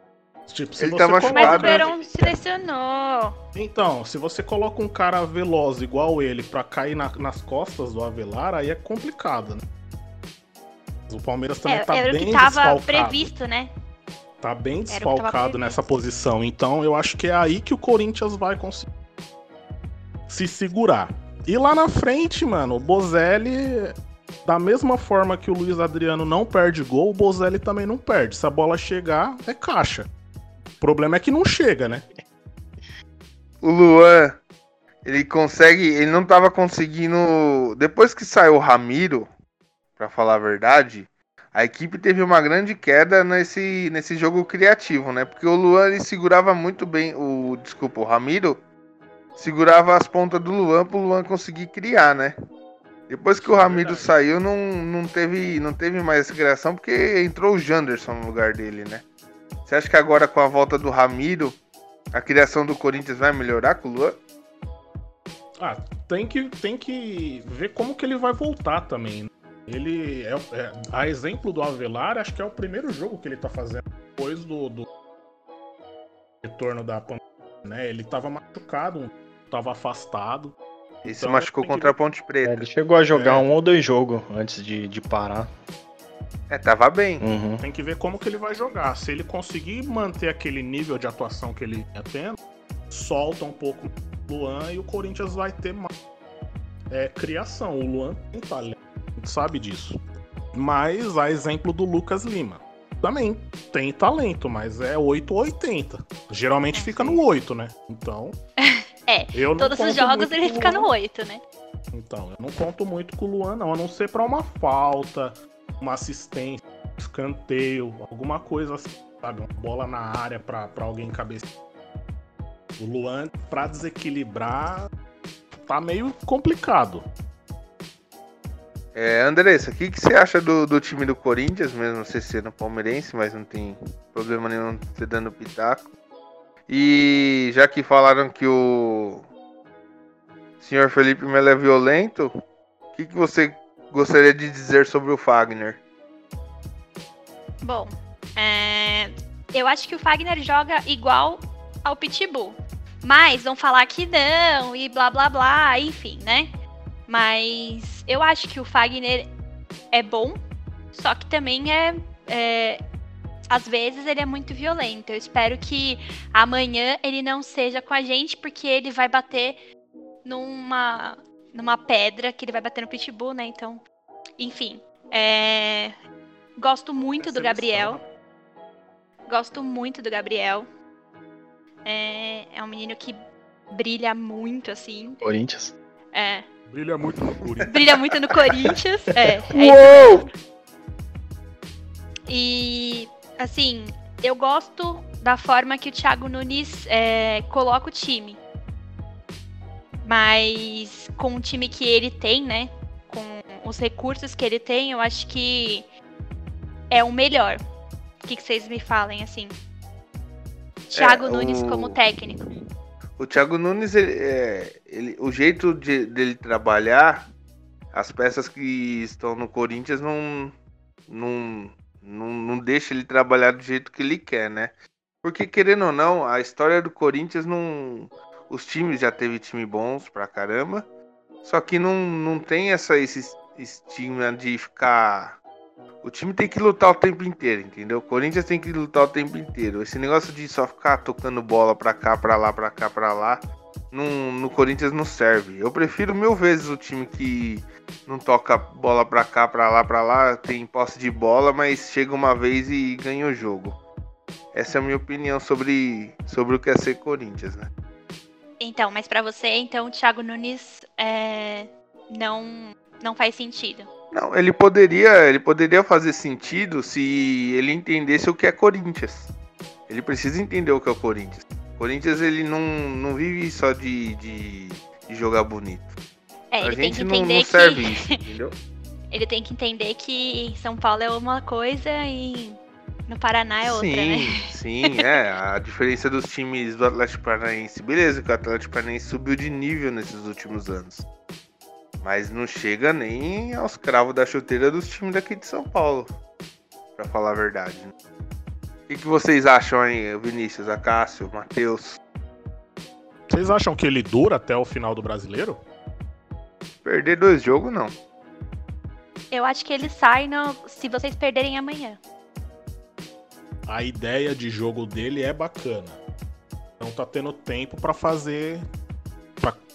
Tipo, se Ele você tá coloca- Mas o né? Verão se lesionou. Então, se você coloca um cara veloz igual ele pra cair na- nas costas do Avelar, aí é complicado, né? O Palmeiras também É, tá era o bem que tava desfalcado. previsto, né? Tá bem o desfalcado nessa posição. Então eu acho que é aí que o Corinthians vai conseguir se segurar. E lá na frente, mano, o Bozelli, da mesma forma que o Luiz Adriano não perde gol, o Bozelli também não perde. Se a bola chegar, é caixa. O problema é que não chega, né? O Luan, ele consegue. Ele não tava conseguindo. Depois que saiu o Ramiro, pra falar a verdade, a equipe teve uma grande queda nesse, nesse jogo criativo, né? Porque o Luan ele segurava muito bem. O. Desculpa, o Ramiro segurava as pontas do Luan pro Luan conseguir criar, né? Depois que o Ramiro Verdade. saiu, não, não, teve, não teve mais essa criação, porque entrou o Janderson no lugar dele, né? Você acha que agora com a volta do Ramiro, a criação do Corinthians vai melhorar com o Luan? Ah, tem que, tem que ver como que ele vai voltar também. né? Ele é, é- a exemplo do Avelar, acho que é o primeiro jogo que ele tá fazendo depois do, do retorno da pandemia, né? Ele tava machucado, tava afastado. Ele se Então, machucou tem que contra a. Ponte É, Preta. ele chegou a jogar É. um ou dois jogos antes de, de parar. É, tava bem. Uhum. Tem que ver como que ele vai jogar. Se ele conseguir manter aquele nível de atuação que ele ia tendo, solta um pouco o Luan e o Corinthians vai ter mais é, criação. O Luan tem talento, a gente sabe disso. Mas, a exemplo do Lucas Lima, também tem talento, mas é 8 ou 80. Geralmente fica no 8, né? Então. É, Todos os jogos ele fica no 8, né? Então, eu não conto muito com o Luan, não, a não ser pra uma falta, uma assistência, um escanteio, alguma coisa assim, sabe? Uma bola na área pra alguém cabecear. O Luan, pra desequilibrar, tá meio complicado. É, Andressa, o que, que você acha do, do time do Corinthians, mesmo você sendo palmeirense, mas não tem problema nenhum você dando pitaco? E já que falaram que o senhor Felipe Melo é violento, o que, que você gostaria de dizer sobre o Fagner? Bom, é, eu acho que o Fagner joga igual ao Pitbull. Mas vão falar que não e blá blá blá, enfim, né? Mas eu acho que o Fagner é bom, só que também é, é. Às vezes ele é muito violento. Eu espero que amanhã ele não seja com a gente, porque ele vai bater numa, numa pedra, que ele vai bater no Pitbull, né? Então, enfim. É, gosto muito do Seleção, Gabriel. Gosto muito do Gabriel. É, é um menino que brilha muito, assim. Corinthians. É, Brilha muito no Corinthians. brilha muito no Corinthians. É, é Uou! E, assim, eu gosto da forma que o Thiago Nunes é, coloca o time. Mas com o time que ele tem, né? Com os recursos que ele tem, eu acho que é o melhor. O que, que vocês me falem, assim? Thiago É, Nunes o- como técnico. O Thiago Nunes, ele, é, ele- o jeito de, dele trabalhar, as peças que estão no Corinthians não, não, não, não deixa ele trabalhar do jeito que ele quer, né? Porque, querendo ou não, a história do Corinthians não. Os times já teve time bons pra caramba. Só que não, não tem essa, esse estigma de ficar. O time tem que lutar o tempo inteiro, entendeu? O Corinthians tem que lutar o tempo inteiro. Esse negócio de só ficar tocando bola pra cá, pra lá, pra cá, pra lá, não- no Corinthians não serve. Eu prefiro mil vezes o time que não toca bola pra cá, pra lá, pra lá, tem posse de bola, mas chega uma vez e ganha o jogo. Essa é a minha opinião sobre, sobre o que é ser Corinthians, né? Então, mas pra você, então, o Thiago Nunes é, não, não faz sentido. Não, ele poderia, ele poderia fazer sentido se ele entendesse o que é Corinthians. Ele precisa entender o que é o Corinthians. O Corinthians ele não, não vive só de, de, de jogar bonito. É, a ele tem gente que não, entender não que. serve isso, entendeu? Ele tem que entender que São Paulo é uma coisa e no Paraná é outra, sim, né? sim, é. A diferença dos times do Atlético Paranaense. Beleza, que o Atlético Paranaense subiu de nível nesses últimos anos. Mas não chega nem aos cravos da chuteira dos times daqui de São Paulo. Pra falar a verdade. O que, que vocês acham aí, Vinícius, Acácio, Matheus? Vocês acham que ele dura até o final do brasileiro? Perder dois jogos, não. Eu acho que ele sai no- se vocês perderem amanhã. A ideia de jogo dele é bacana. Não tá tendo tempo pra fazer.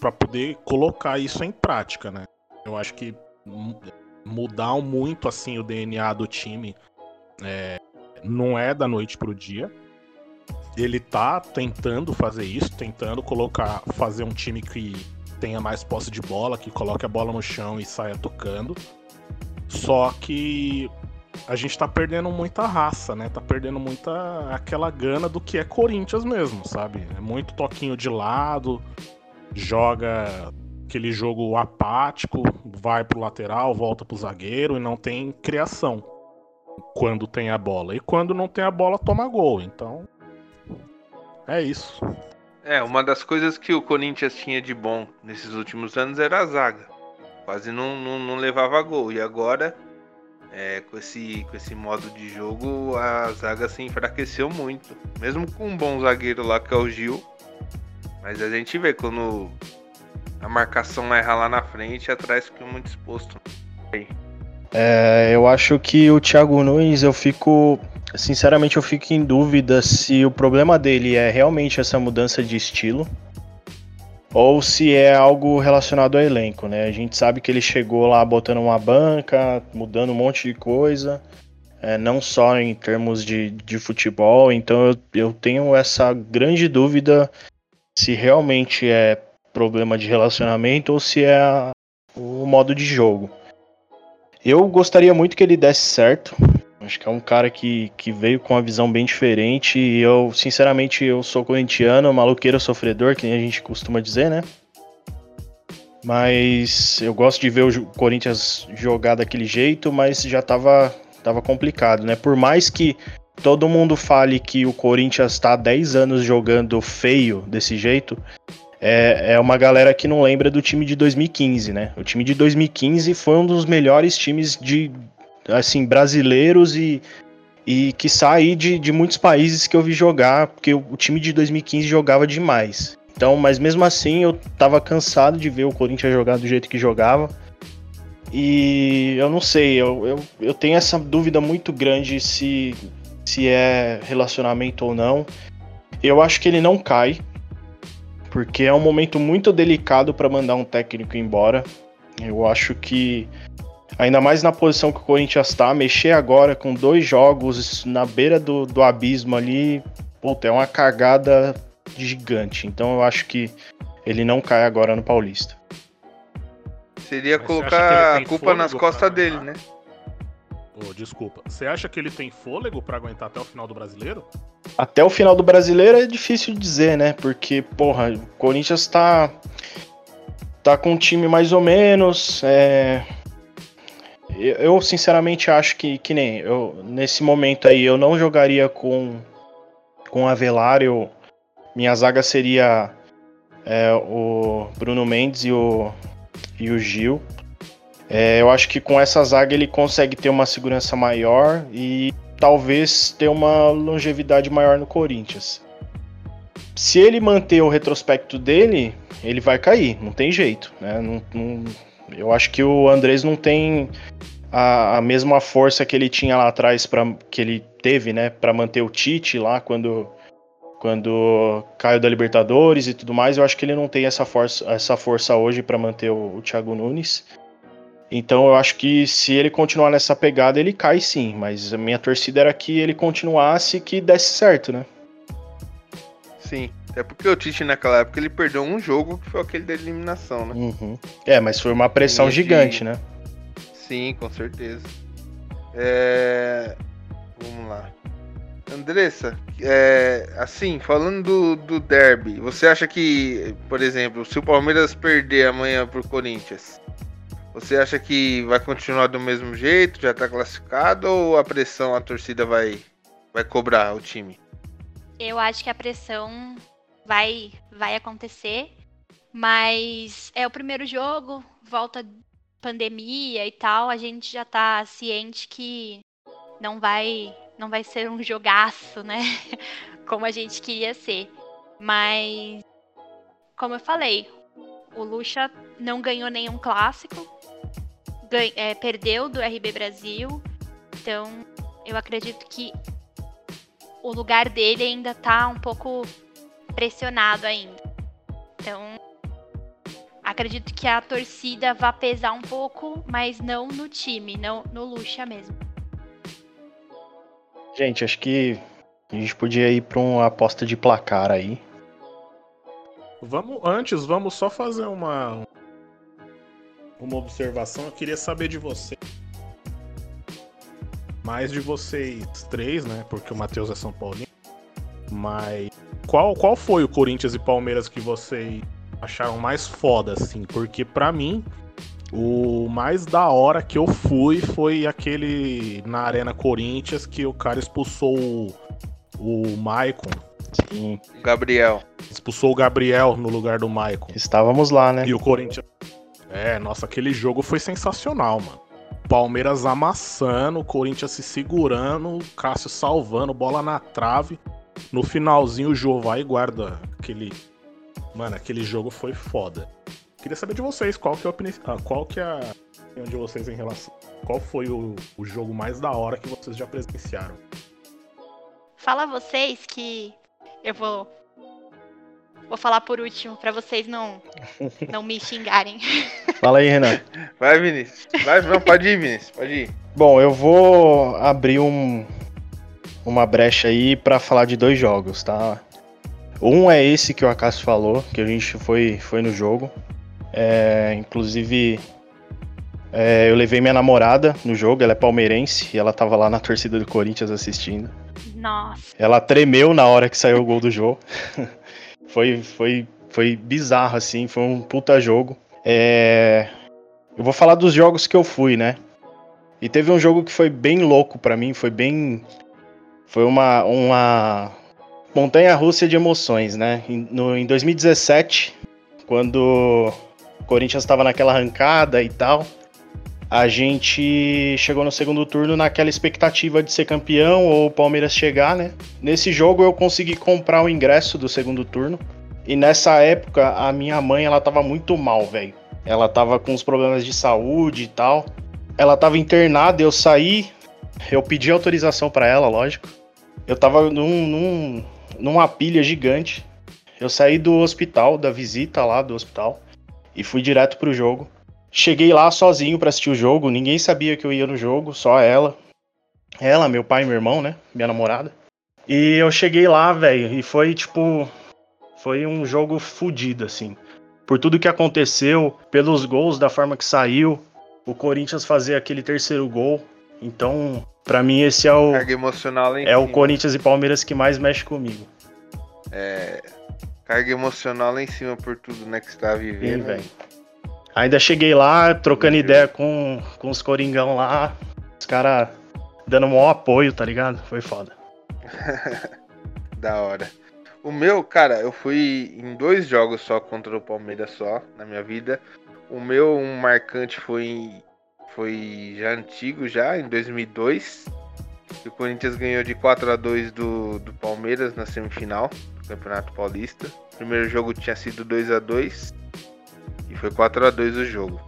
Pra poder colocar isso em prática, né? Eu acho que mu- mudar muito assim o DNA do time é, não é da noite pro dia. Ele tá tentando fazer isso, tentando colocar, fazer um time que tenha mais posse de bola, que coloque a bola no chão e saia tocando. Só que a gente tá perdendo muita raça, né? Tá perdendo muita aquela gana do que é Corinthians mesmo, sabe? É muito toquinho de lado, joga aquele jogo apático, vai pro lateral, volta pro zagueiro e não tem criação quando tem a bola. E quando não tem a bola, toma gol. Então, é isso. É, uma das coisas que o Corinthians tinha de bom nesses últimos anos era a zaga. Quase não, não, não levava gol. E agora, é, com, esse, com esse modo de jogo, a zaga se enfraqueceu muito. Mesmo com um bom zagueiro lá que é o Gil. Mas a gente vê quando a marcação erra lá na frente, atrás fica muito exposto. É, eu acho que o Thiago Nunes, eu fico. Sinceramente, eu fico em dúvida se o problema dele é realmente essa mudança de estilo ou se é algo relacionado ao elenco, né? A gente sabe que ele chegou lá botando uma banca, mudando um monte de coisa, é, não só em termos de, de futebol, então eu, eu tenho essa grande dúvida se realmente é problema de relacionamento ou se é a- o modo de jogo. Eu gostaria muito que ele desse certo. Acho que é um cara que, que veio com uma visão bem diferente. E eu, sinceramente, eu sou corintiano, maluqueiro sofredor, que nem a gente costuma dizer, né? Mas eu gosto de ver o Corinthians jogar daquele jeito, mas já tava, tava complicado, né? Por mais que todo mundo fale que o Corinthians tá há 10 anos jogando feio desse jeito, é, é uma galera que não lembra do time de 2015, né? O time de 2015 foi um dos melhores times de assim brasileiros e e que saí de, de muitos países que eu vi jogar, porque o, time de 2015 jogava demais. Então, mas mesmo assim eu tava cansado de ver o Corinthians jogar do jeito que jogava. E eu não sei, eu, eu, eu tenho essa dúvida muito grande se, se é relacionamento ou não. Eu acho que ele não cai, porque é um momento muito delicado para mandar um técnico embora. Eu acho que, ainda mais na posição que o Corinthians está, mexer agora com dois jogos na beira do, do abismo ali, puta, é uma cagada gigante. Então eu acho que ele não cai agora no Paulista. Seria Mas colocar a culpa nas costas dele, né? Ô, desculpa. Você acha que ele tem fôlego pra aguentar até o final do brasileiro? Até o final do brasileiro é difícil de dizer, né? Porque, porra, o Corinthians tá. tá com um time mais ou menos. É... eu, sinceramente acho que, que nem eu nesse momento aí eu não jogaria com com Avelar, eu, minha zaga seria é, o Bruno Mendes e o, e o Gil. É, eu acho que com essa zaga ele consegue ter uma segurança maior e talvez ter uma longevidade maior no Corinthians. Se ele manter o retrospecto dele, ele vai cair, não tem jeito. Né? Não, não, eu acho que o Andrés não tem a, a mesma força que ele tinha lá atrás, pra, que ele teve né, para manter o Tite lá quando, quando caiu da Libertadores e tudo mais. Eu acho que ele não tem essa força, essa força hoje para manter o, o Thiago Nunes. Então eu acho que se ele continuar nessa pegada, ele cai sim. Mas a minha torcida era que ele continuasse e que desse certo, né? Sim. Até porque o Tite naquela época ele perdeu um jogo que foi aquele da eliminação, né? Uhum. É, mas foi uma pressão Sim, gigante, de- né? Sim, com certeza. É... Vamos lá. Andressa, é, assim, falando do, do derby, você acha que, por exemplo, se o Palmeiras perder amanhã pro Corinthians, você acha que vai continuar do mesmo jeito, já tá classificado, ou a pressão, a torcida vai, vai cobrar o time? Eu acho que a pressão vai, vai acontecer, mas é o primeiro jogo, volta pandemia e tal, a gente já tá ciente que não vai, não vai ser um jogaço, né? Como a gente queria ser. Mas, como eu falei, o Lucha não ganhou nenhum clássico, é, perdeu do RB Brasil, então eu acredito que o lugar dele ainda tá um pouco pressionado ainda. Então, acredito que a torcida vai pesar um pouco, mas não no time, não no Lucha mesmo. Gente, acho que a gente podia ir pra uma aposta de placar aí. Vamos, antes, vamos só fazer uma uma observação. Eu queria saber de você. Mais de vocês três, né? Porque o Matheus é São Paulino. Mas qual, qual foi o Corinthians e Palmeiras que vocês acharam mais foda, assim? Porque pra mim, o mais da hora que eu fui foi aquele na Arena Corinthians que o cara expulsou o, o Maicon. Sim, O Gabriel. Expulsou o Gabriel no lugar do Maicon. estávamos lá, né? E o Corinthians. É, nossa, aquele jogo foi sensacional, mano. Palmeiras amassando, o Corinthians se segurando, o Cássio salvando, bola na trave. No finalzinho, o Jô vai e guarda aquele. Mano, aquele jogo foi foda. Queria saber de vocês, qual que é a opinião. ah, qual que é a opinião de vocês em relação. Qual foi o, o jogo mais da hora que vocês já presenciaram? Fala vocês que eu vou vou falar por último pra vocês não não me xingarem. Fala aí, Renan. Vai, Vinícius. Vai, não, pode ir, Vinícius. Pode ir. Bom, eu vou abrir um, uma brecha aí pra falar de dois jogos, tá? Um é esse que o Acácio falou, que a gente foi, foi no jogo. É, inclusive, é, eu levei minha namorada no jogo, ela é palmeirense, e ela tava lá na torcida do Corinthians assistindo. Nossa, Ela tremeu na hora que saiu o gol do jogo. foi, foi, foi bizarro, assim, foi um puta jogo. É, Eu vou falar dos jogos que eu fui, né? E teve um jogo que foi bem louco pra mim, foi bem. Foi uma, uma montanha russa de emoções, né? Em, no, em 2017, quando o Corinthians estava naquela arrancada e tal, a gente chegou no segundo turno naquela expectativa de ser campeão ou o Palmeiras chegar, né? Nesse jogo eu consegui comprar o ingresso do segundo turno. E nessa época a minha mãe ela tava muito mal, velho. Ela tava com uns problemas de saúde e tal. Ela tava internada, eu saí, eu pedi autorização pra ela, lógico. Eu tava num, num, numa pilha gigante. Eu saí do hospital, da visita lá do hospital, e fui direto pro jogo. Cheguei lá sozinho pra assistir o jogo, ninguém sabia que eu ia no jogo, só ela. Ela, meu pai e meu irmão, né? Minha namorada. E eu cheguei lá, velho, e foi tipo. Foi um jogo fodido, assim. Por tudo que aconteceu, pelos gols, da forma que saiu, o Corinthians fazer aquele terceiro gol. Então, pra mim, esse é o, Carga emocional lá em é o cima. Corinthians e Palmeiras que mais mexe comigo. Carga emocional lá em cima por tudo, né, que você tá Sim, vivendo. velho. Ainda cheguei lá, trocando ideia com, com os Coringão lá. Os caras dando um maior apoio, tá ligado? Foi foda. da hora. O meu, cara, eu fui em dois jogos só contra o Palmeiras só na minha vida. O meu um marcante foi foi já antigo já em 2002. O Corinthians ganhou de 4 a 2 do, do Palmeiras na semifinal do Campeonato Paulista. O primeiro jogo tinha sido 2 a 2 e foi 4 a 2 o jogo.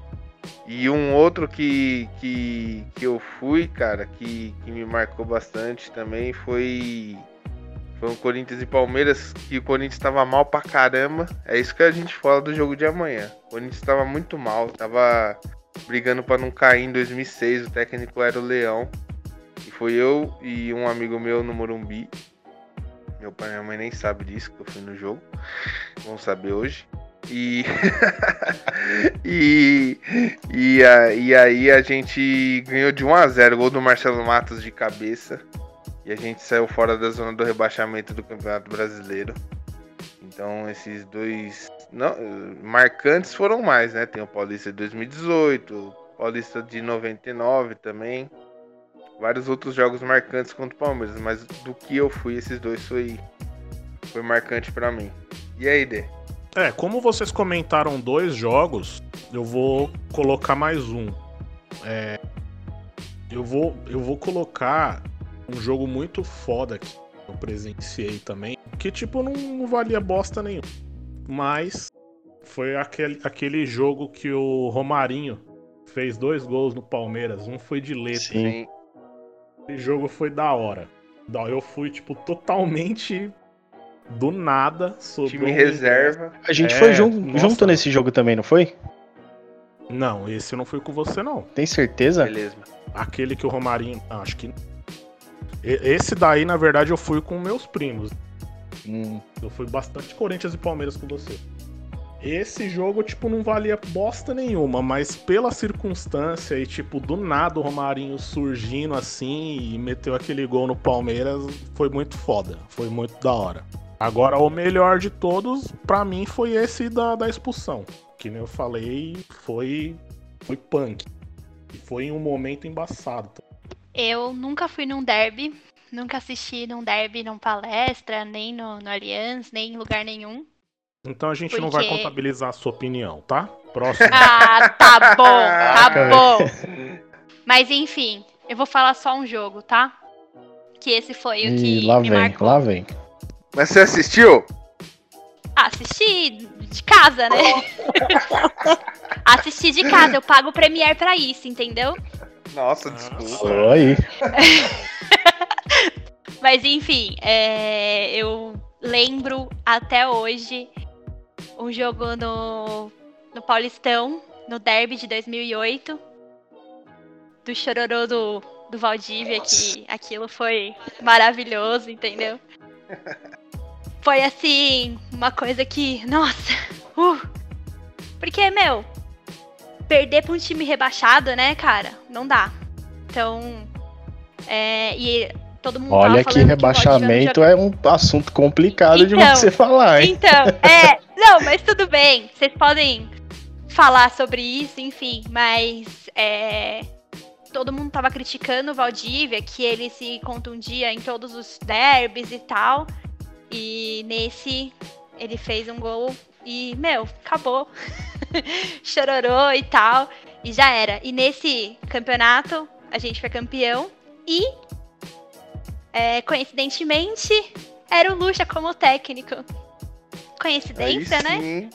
E um outro que, que, que eu fui, cara, que, que me marcou bastante também foi foi o Corinthians e Palmeiras, que o Corinthians estava mal pra caramba. É isso que a gente fala do jogo de amanhã. O Corinthians estava muito mal, tava brigando para não cair em 2006. O técnico era o Leão. E foi eu e um amigo meu no Morumbi. Meu pai e minha mãe nem sabe disso, que eu fui no jogo. Vão saber hoje. E, e, e, a, e aí a gente ganhou de 1 a 0 gol do Marcelo Matos de cabeça. E a gente saiu fora da zona do rebaixamento do Campeonato Brasileiro. Então esses dois não, marcantes foram mais, né? Tem o Paulista de 2018, Paulista de 99 também. Vários outros jogos marcantes contra o Palmeiras, mas do que eu fui, esses dois foi, foi marcante para mim. E aí, Dê? É, como vocês comentaram dois jogos, eu vou colocar mais um. É, eu, vou, eu vou colocar um jogo muito foda que eu presenciei também, que tipo não, não valia bosta nenhuma. Mas foi aquele, aquele jogo que o Romarinho fez dois gols no Palmeiras, um foi de letra. Sim. Esse jogo foi da hora. Eu fui, tipo, totalmente do nada. Time reserva. A gente é, foi jun junto nesse jogo também, não foi? Não, esse eu não fui com você, não. Tem certeza? Beleza. Aquele que o Romarinho. Acho que esse daí, na verdade, eu fui com meus primos. Hum. Eu fui bastante Corinthians e Palmeiras com você. Esse jogo, tipo, não valia bosta nenhuma, mas pela circunstância e, tipo, do nada o Romarinho surgindo assim e meteu aquele gol no Palmeiras, foi muito foda. Foi muito da hora. Agora, o melhor de todos, para mim, foi esse da, da expulsão. Que nem eu falei, foi, foi punk. E foi em um momento embaçado. Eu nunca fui num derby, nunca assisti num derby, num palestra, nem no, no Allianz, nem em lugar nenhum. Então a gente porque... não vai contabilizar a sua opinião, tá? Próximo. Ah, tá bom, tá bom. Mas enfim, eu vou falar só um jogo, tá? Que esse foi o que lá me vem, marcou. Lá vem. Mas você assistiu? Ah, assisti de casa, né? assisti de casa, eu pago o Premiere pra isso, entendeu? Nossa, desculpa. Oi. Mas enfim, é, eu lembro até hoje um jogo no, no Paulistão, no Derby de 2008, do chororô do, do Valdívia, Nossa. que aquilo foi maravilhoso, entendeu? Foi assim, uma coisa que, nossa, uh, porque, meu, perder pra um time rebaixado, né, cara? Não dá. Então. É, e todo mundo Olha que rebaixamento que é um assunto complicado então, de você falar, hein? Então, é. Não, mas tudo bem. Vocês podem falar sobre isso, enfim, mas. É, todo mundo tava criticando o Valdívia, que ele se contundia em todos os derbys e tal. E nesse ele fez um gol e, meu, acabou. Chororô e tal. E já era. E nesse campeonato, a gente foi campeão. E, é, coincidentemente, era o Lucha como técnico. Coincidência, Aí, né?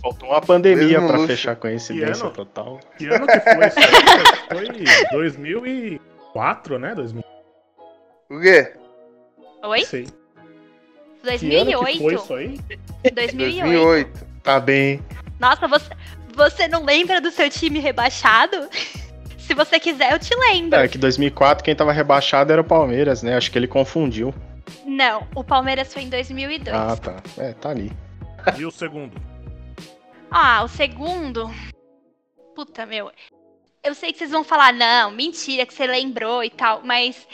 Faltou uma pandemia para fechar a coincidência ano, total. Que ano que foi isso aí? Foi 2004, né? 2000. O quê? Oi? Sei. 2008. foi isso aí? 2008. 2008. Tá bem. Nossa, você, você não lembra do seu time rebaixado? Se você quiser, eu te lembro. É que 2004 quem tava rebaixado era o Palmeiras, né? Acho que ele confundiu. Não, o Palmeiras foi em 2002. Ah, tá. É, tá ali. E o segundo? Ah, o segundo. Puta, meu. Eu sei que vocês vão falar, não, mentira, que você lembrou e tal, mas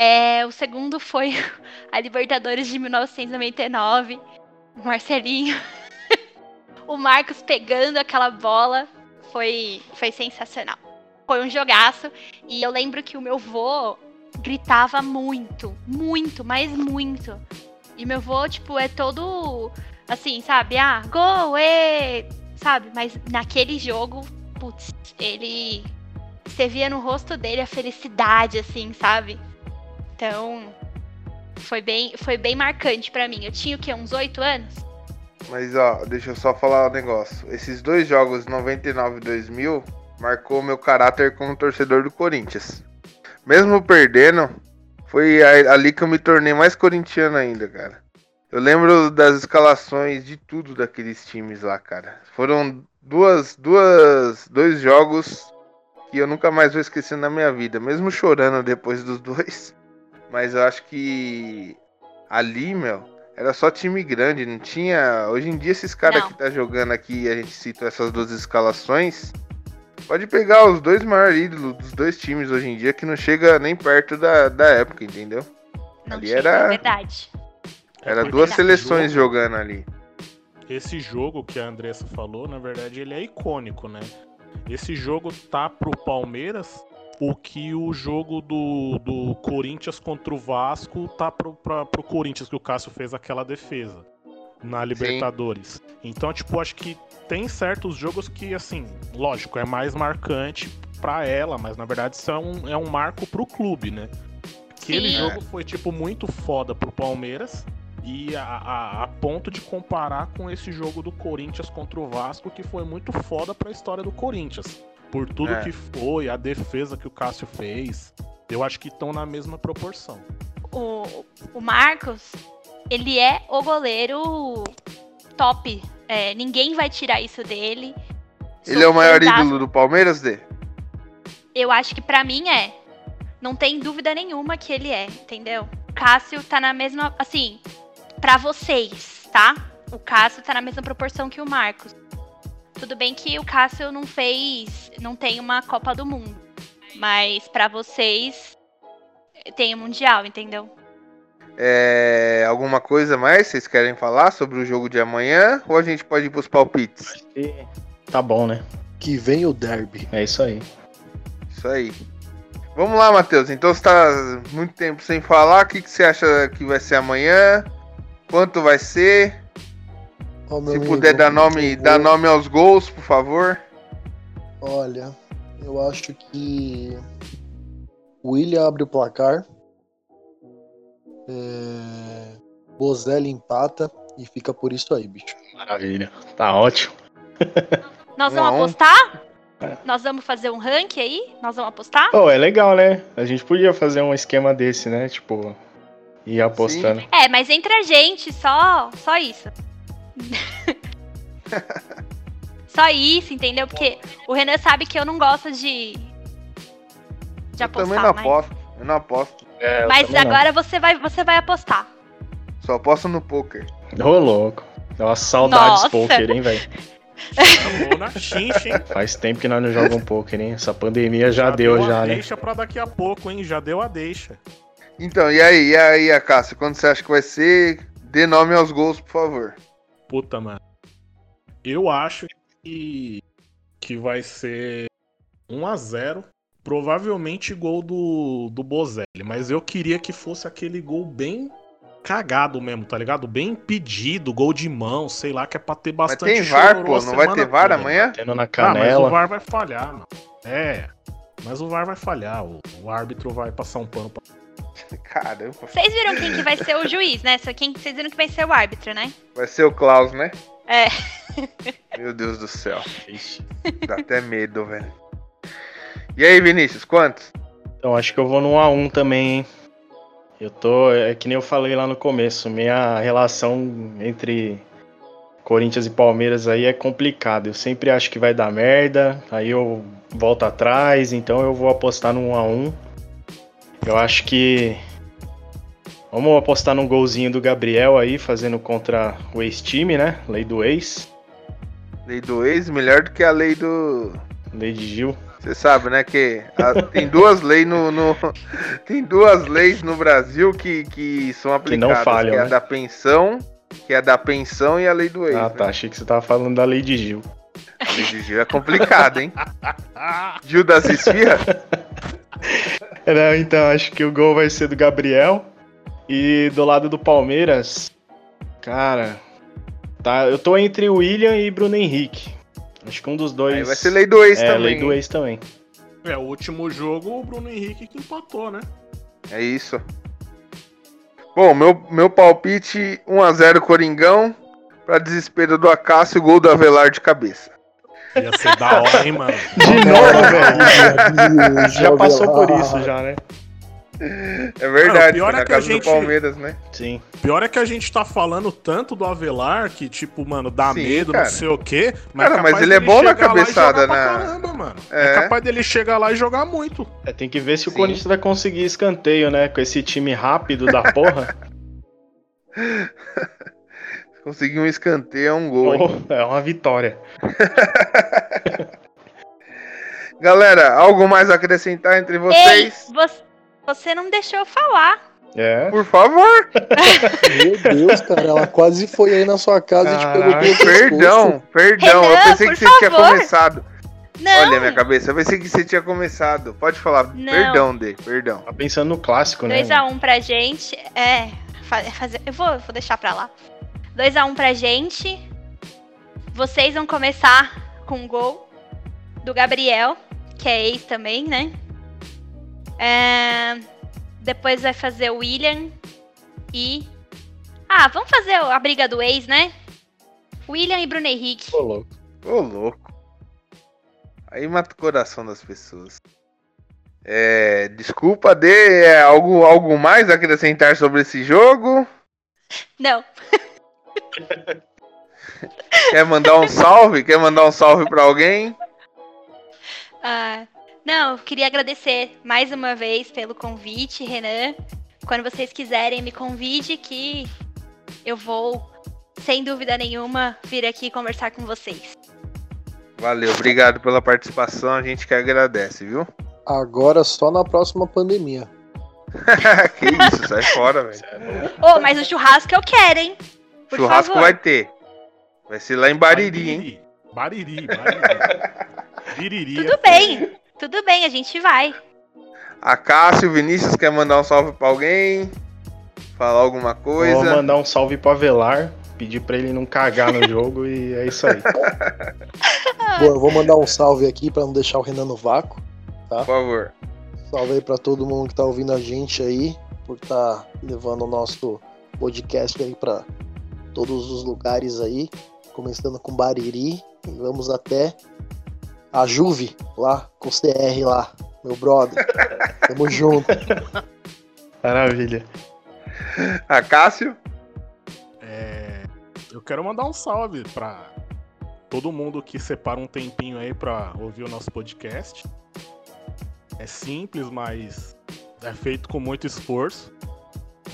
é, o segundo foi a Libertadores de 1999. Marcelinho. o Marcos pegando aquela bola foi, foi sensacional. Foi um jogaço. E eu lembro que o meu vô gritava muito, muito, mas muito. E meu vô, tipo, é todo assim, sabe? Ah, gol, e sabe? Mas naquele jogo, putz, ele. Você via no rosto dele a felicidade, assim, sabe? Então, foi bem, foi bem marcante para mim. Eu tinha o quê? Uns oito anos? Mas ó, deixa eu só falar um negócio. Esses dois jogos, 99 e 2000, marcou meu caráter como torcedor do Corinthians. Mesmo perdendo, foi ali que eu me tornei mais corintiano ainda, cara. Eu lembro das escalações de tudo daqueles times lá, cara. Foram duas, duas, dois jogos que eu nunca mais vou esquecer na minha vida, mesmo chorando depois dos dois. Mas eu acho que ali, meu, era só time grande, não tinha. Hoje em dia, esses caras que tá jogando aqui, a gente cita essas duas escalações. Pode pegar os dois maiores ídolos dos dois times hoje em dia, que não chega nem perto da, da época, entendeu? Não ali chega, era. É verdade. Era é duas seleções jogo, jogando ali. Esse jogo que a Andressa falou, na verdade, ele é icônico, né? Esse jogo tá pro Palmeiras o que o jogo do, do Corinthians contra o Vasco tá pro, pra, pro Corinthians, que o Cássio fez aquela defesa na Libertadores. Sim. Então, tipo, acho que tem certos jogos que, assim, lógico, é mais marcante para ela, mas na verdade isso é um, é um marco pro clube, né? Aquele Sim. jogo foi, tipo, muito foda pro Palmeiras. E a, a, a, ponto de comparar com esse jogo do Corinthians contra o Vasco, que foi muito foda pra história do Corinthians por tudo é. que foi, a defesa que o Cássio fez, eu acho que estão na mesma proporção. O, o Marcos, ele é o goleiro top. É, ninguém vai tirar isso dele. Ele é o maior ídolo do Palmeiras, Dê? Eu acho que para mim é. Não tem dúvida nenhuma que ele é, entendeu? O Cássio tá na mesma. Assim, para vocês, tá? O Cássio tá na mesma proporção que o Marcos. Tudo bem que o Cássio não fez, não tem uma Copa do Mundo, mas para vocês tem o Mundial, entendeu? É, alguma coisa mais vocês querem falar sobre o jogo de amanhã ou a gente pode ir pros palpites? Tá bom, né? Que vem o derby. É isso aí. Isso aí. Vamos lá, Matheus. Então você tá muito tempo sem falar. O que, que você acha que vai ser amanhã? Quanto vai ser? Oh, Se amigo, puder dar nome, dar nome aos gols, por favor. Olha, eu acho que o William abre o placar. É... Bozelli empata e fica por isso aí, bicho. Maravilha. Tá ótimo. Nós vamos apostar? É. Nós vamos fazer um rank aí? Nós vamos apostar? Oh, é legal, né? A gente podia fazer um esquema desse, né? Tipo, ir apostando. Sim. É, mas entre a gente, só, só isso. Só isso, entendeu? Porque o Renan sabe que eu não gosto de. De eu apostar. Também não mas... aposto. Eu não aposto. É, mas agora você vai, você vai apostar. Só aposto no poker. Ô, louco. Dá uma saudade de poker, hein, velho? na chincha, hein? Faz tempo que nós não jogamos poker, hein? Essa pandemia já, já deu, deu já, né? Deixa pra daqui a pouco, hein? Já deu a deixa. Então, e aí, e aí, Acácio? Quando você acha que vai ser? Dê nome aos gols, por favor. Puta, mano. Eu acho que, que vai ser 1 a 0 Provavelmente gol do, do Bozelli. Mas eu queria que fosse aquele gol bem cagado mesmo, tá ligado? Bem pedido, gol de mão, sei lá, que é pra ter bastante Mas tem VAR, pô, não vai ter VAR toda. amanhã? Tendo na canela. Ah, mas o VAR vai falhar, mano. É, mas o VAR vai falhar, o, o árbitro vai passar um pano pra... Caramba. Vocês viram quem que vai ser o juiz, né? Quem, vocês viram que vai ser o árbitro, né? Vai ser o Klaus, né? É. Meu Deus do céu. Ixi, dá até medo, velho. E aí, Vinícius, quantos? Então, acho que eu vou no 1x1 também, hein? Eu tô. É que nem eu falei lá no começo, minha relação entre Corinthians e Palmeiras aí é complicada. Eu sempre acho que vai dar merda, aí eu volto atrás, então eu vou apostar no 1x1. Eu acho que. Vamos apostar num golzinho do Gabriel aí, fazendo contra o ex-time, né? Lei do ex. Lei do ex, melhor do que a lei do. Lei de Gil. Você sabe, né, que a, tem duas leis no, no, tem duas leis no Brasil que, que são aplicadas, que, não falham, que é né? a da pensão, que é a da pensão e a lei do ex. Ah, né? tá. Achei que você tava falando da Lei de Gil. A lei de Gil é complicado, hein? Gil das esfirras? Não, então, acho que o gol vai ser do Gabriel. E do lado do Palmeiras, cara, tá, eu tô entre o William e Bruno Henrique. Acho que um dos dois. Aí vai ser lei do ex é, também. lei do ex também. É, o último jogo, o Bruno Henrique que empatou, né? É isso. Bom, meu, meu palpite 1x0 Coringão. Pra desespero do Acácio, gol do Avelar de cabeça. Ia ser da hora, hein, mano? De novo, velho. Já passou por isso, já, né? É verdade, pior foi na é que a gente- do Palmeiras, né? Sim. Pior é que a gente tá falando tanto do Avelar que, tipo, mano, dá Sim, medo, cara. não sei o quê. Mas Cara, é mas ele é bom na chegar lá e cabeçada, né? Caramba, mano. É. É. capaz dele chegar lá e jogar muito. É, tem que ver se o Sim. Corinthians vai conseguir escanteio, né? Com esse time rápido da porra. Conseguiu um escanteio, é um gol. Oh, é uma vitória. Galera, algo mais a acrescentar entre Ei, vocês? você, você não deixou eu falar. É. Por favor. Meu Deus, cara, ela quase foi aí na sua casa e te pegou. Perdão, perdão. eu Renan, pensei por que você tinha favor. começado. Não, Olha minha cabeça, eu pensei que você tinha começado. Pode falar. Não. Perdão, Dê, perdão. Tá pensando no clássico, né? 2x1 pra gente. É. fa- Fazer, eu vou, vou deixar pra lá. 2x1 pra gente. Vocês vão começar com um gol do Gabriel, que é ex também, né? É, depois vai fazer o William e. Ah, vamos fazer a briga do ex, né? William e Bruno Henrique. Ô, louco. Ô, louco. Aí mata o coração das pessoas. É, desculpa, Dê, é algo, algo mais a acrescentar sobre esse jogo? Não, Quer mandar um salve? Quer mandar um salve pra alguém? Ah, não, eu queria agradecer mais uma vez pelo convite, Renan. Quando vocês quiserem, me convide que eu vou, sem dúvida nenhuma, vir aqui conversar com vocês. Valeu, obrigado pela participação, a gente que agradece, viu? Agora só na próxima pandemia. que isso, sai fora, velho. Ô, mas o churrasco eu quero, hein? Por Churrasco favor. vai ter. Vai ser lá em Bariri, hein? Bariri, Bariri. Biriri. Tudo é bem, tudo bem, a gente vai. A Cássio, Vinícius quer mandar um salve pra alguém? Falar alguma Vou coisa? mandar um salve pro Avelar. Pedir pra ele não cagar no jogo e é isso aí. Boa, eu vou mandar um salve aqui pra não deixar o Renan no vácuo. Por favor. Salve aí pra todo mundo que tá ouvindo a gente aí, por tá levando o nosso podcast aí pra todos os lugares aí, começando com Bariri e vamos até a Juve lá, com o CR lá, meu brother. Tamo junto. Maravilha. A Cássio? É, eu quero mandar um salve pra todo mundo que separa um tempinho aí pra ouvir o nosso podcast. É simples, mas é feito com muito esforço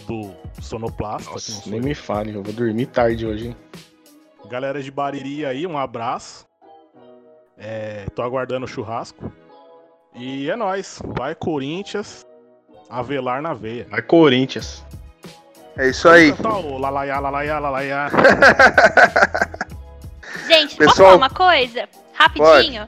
do Sonoplasta. Nossa, nem me fale, eu vou dormir tarde hoje, hein? Galera de Bariri aí, um abraço. É, tô aguardando o churrasco. E é nóis. Vai Corinthians. Avelar na veia. Vai Corinthians. É isso aí. Tá, lalaiá, lalaiá, lalaiá. Gente, posso Pessoal- falar uma coisa? Rapidinho.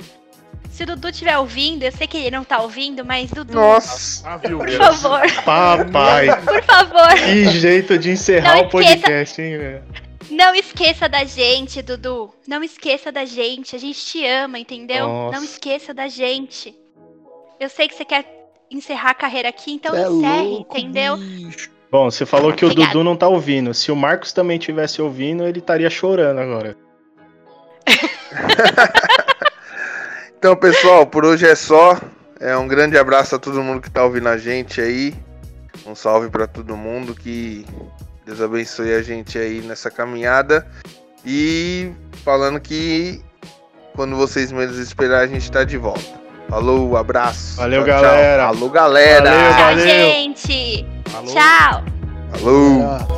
Se o Dudu estiver ouvindo, eu sei que ele não tá ouvindo, mas Dudu, Nossa. Ah, por favor, Papai, por favor, que jeito de encerrar Não o podcast, hein, velho? não esqueça da gente, Dudu. Não esqueça da gente. A gente te ama, entendeu? Nossa. Não esqueça da gente. Eu sei que você quer encerrar a carreira aqui, então É encerre, louco, entendeu? bicho. Bom, você falou que o Obrigada. Dudu não tá ouvindo. Se o Marcos também tivesse ouvindo, ele estaria chorando agora. Então, pessoal, por hoje é só. É um grande abraço a todo mundo que tá ouvindo a gente aí. Um salve pra todo mundo. Que Deus abençoe a gente aí nessa caminhada. E falando que quando vocês menos esperar, a gente tá de volta. Falou, abraço. Valeu, Tchau, tchau. galera. Falou, galera. Valeu, Tchau, valeu. gente. Alô? Tchau. Falou.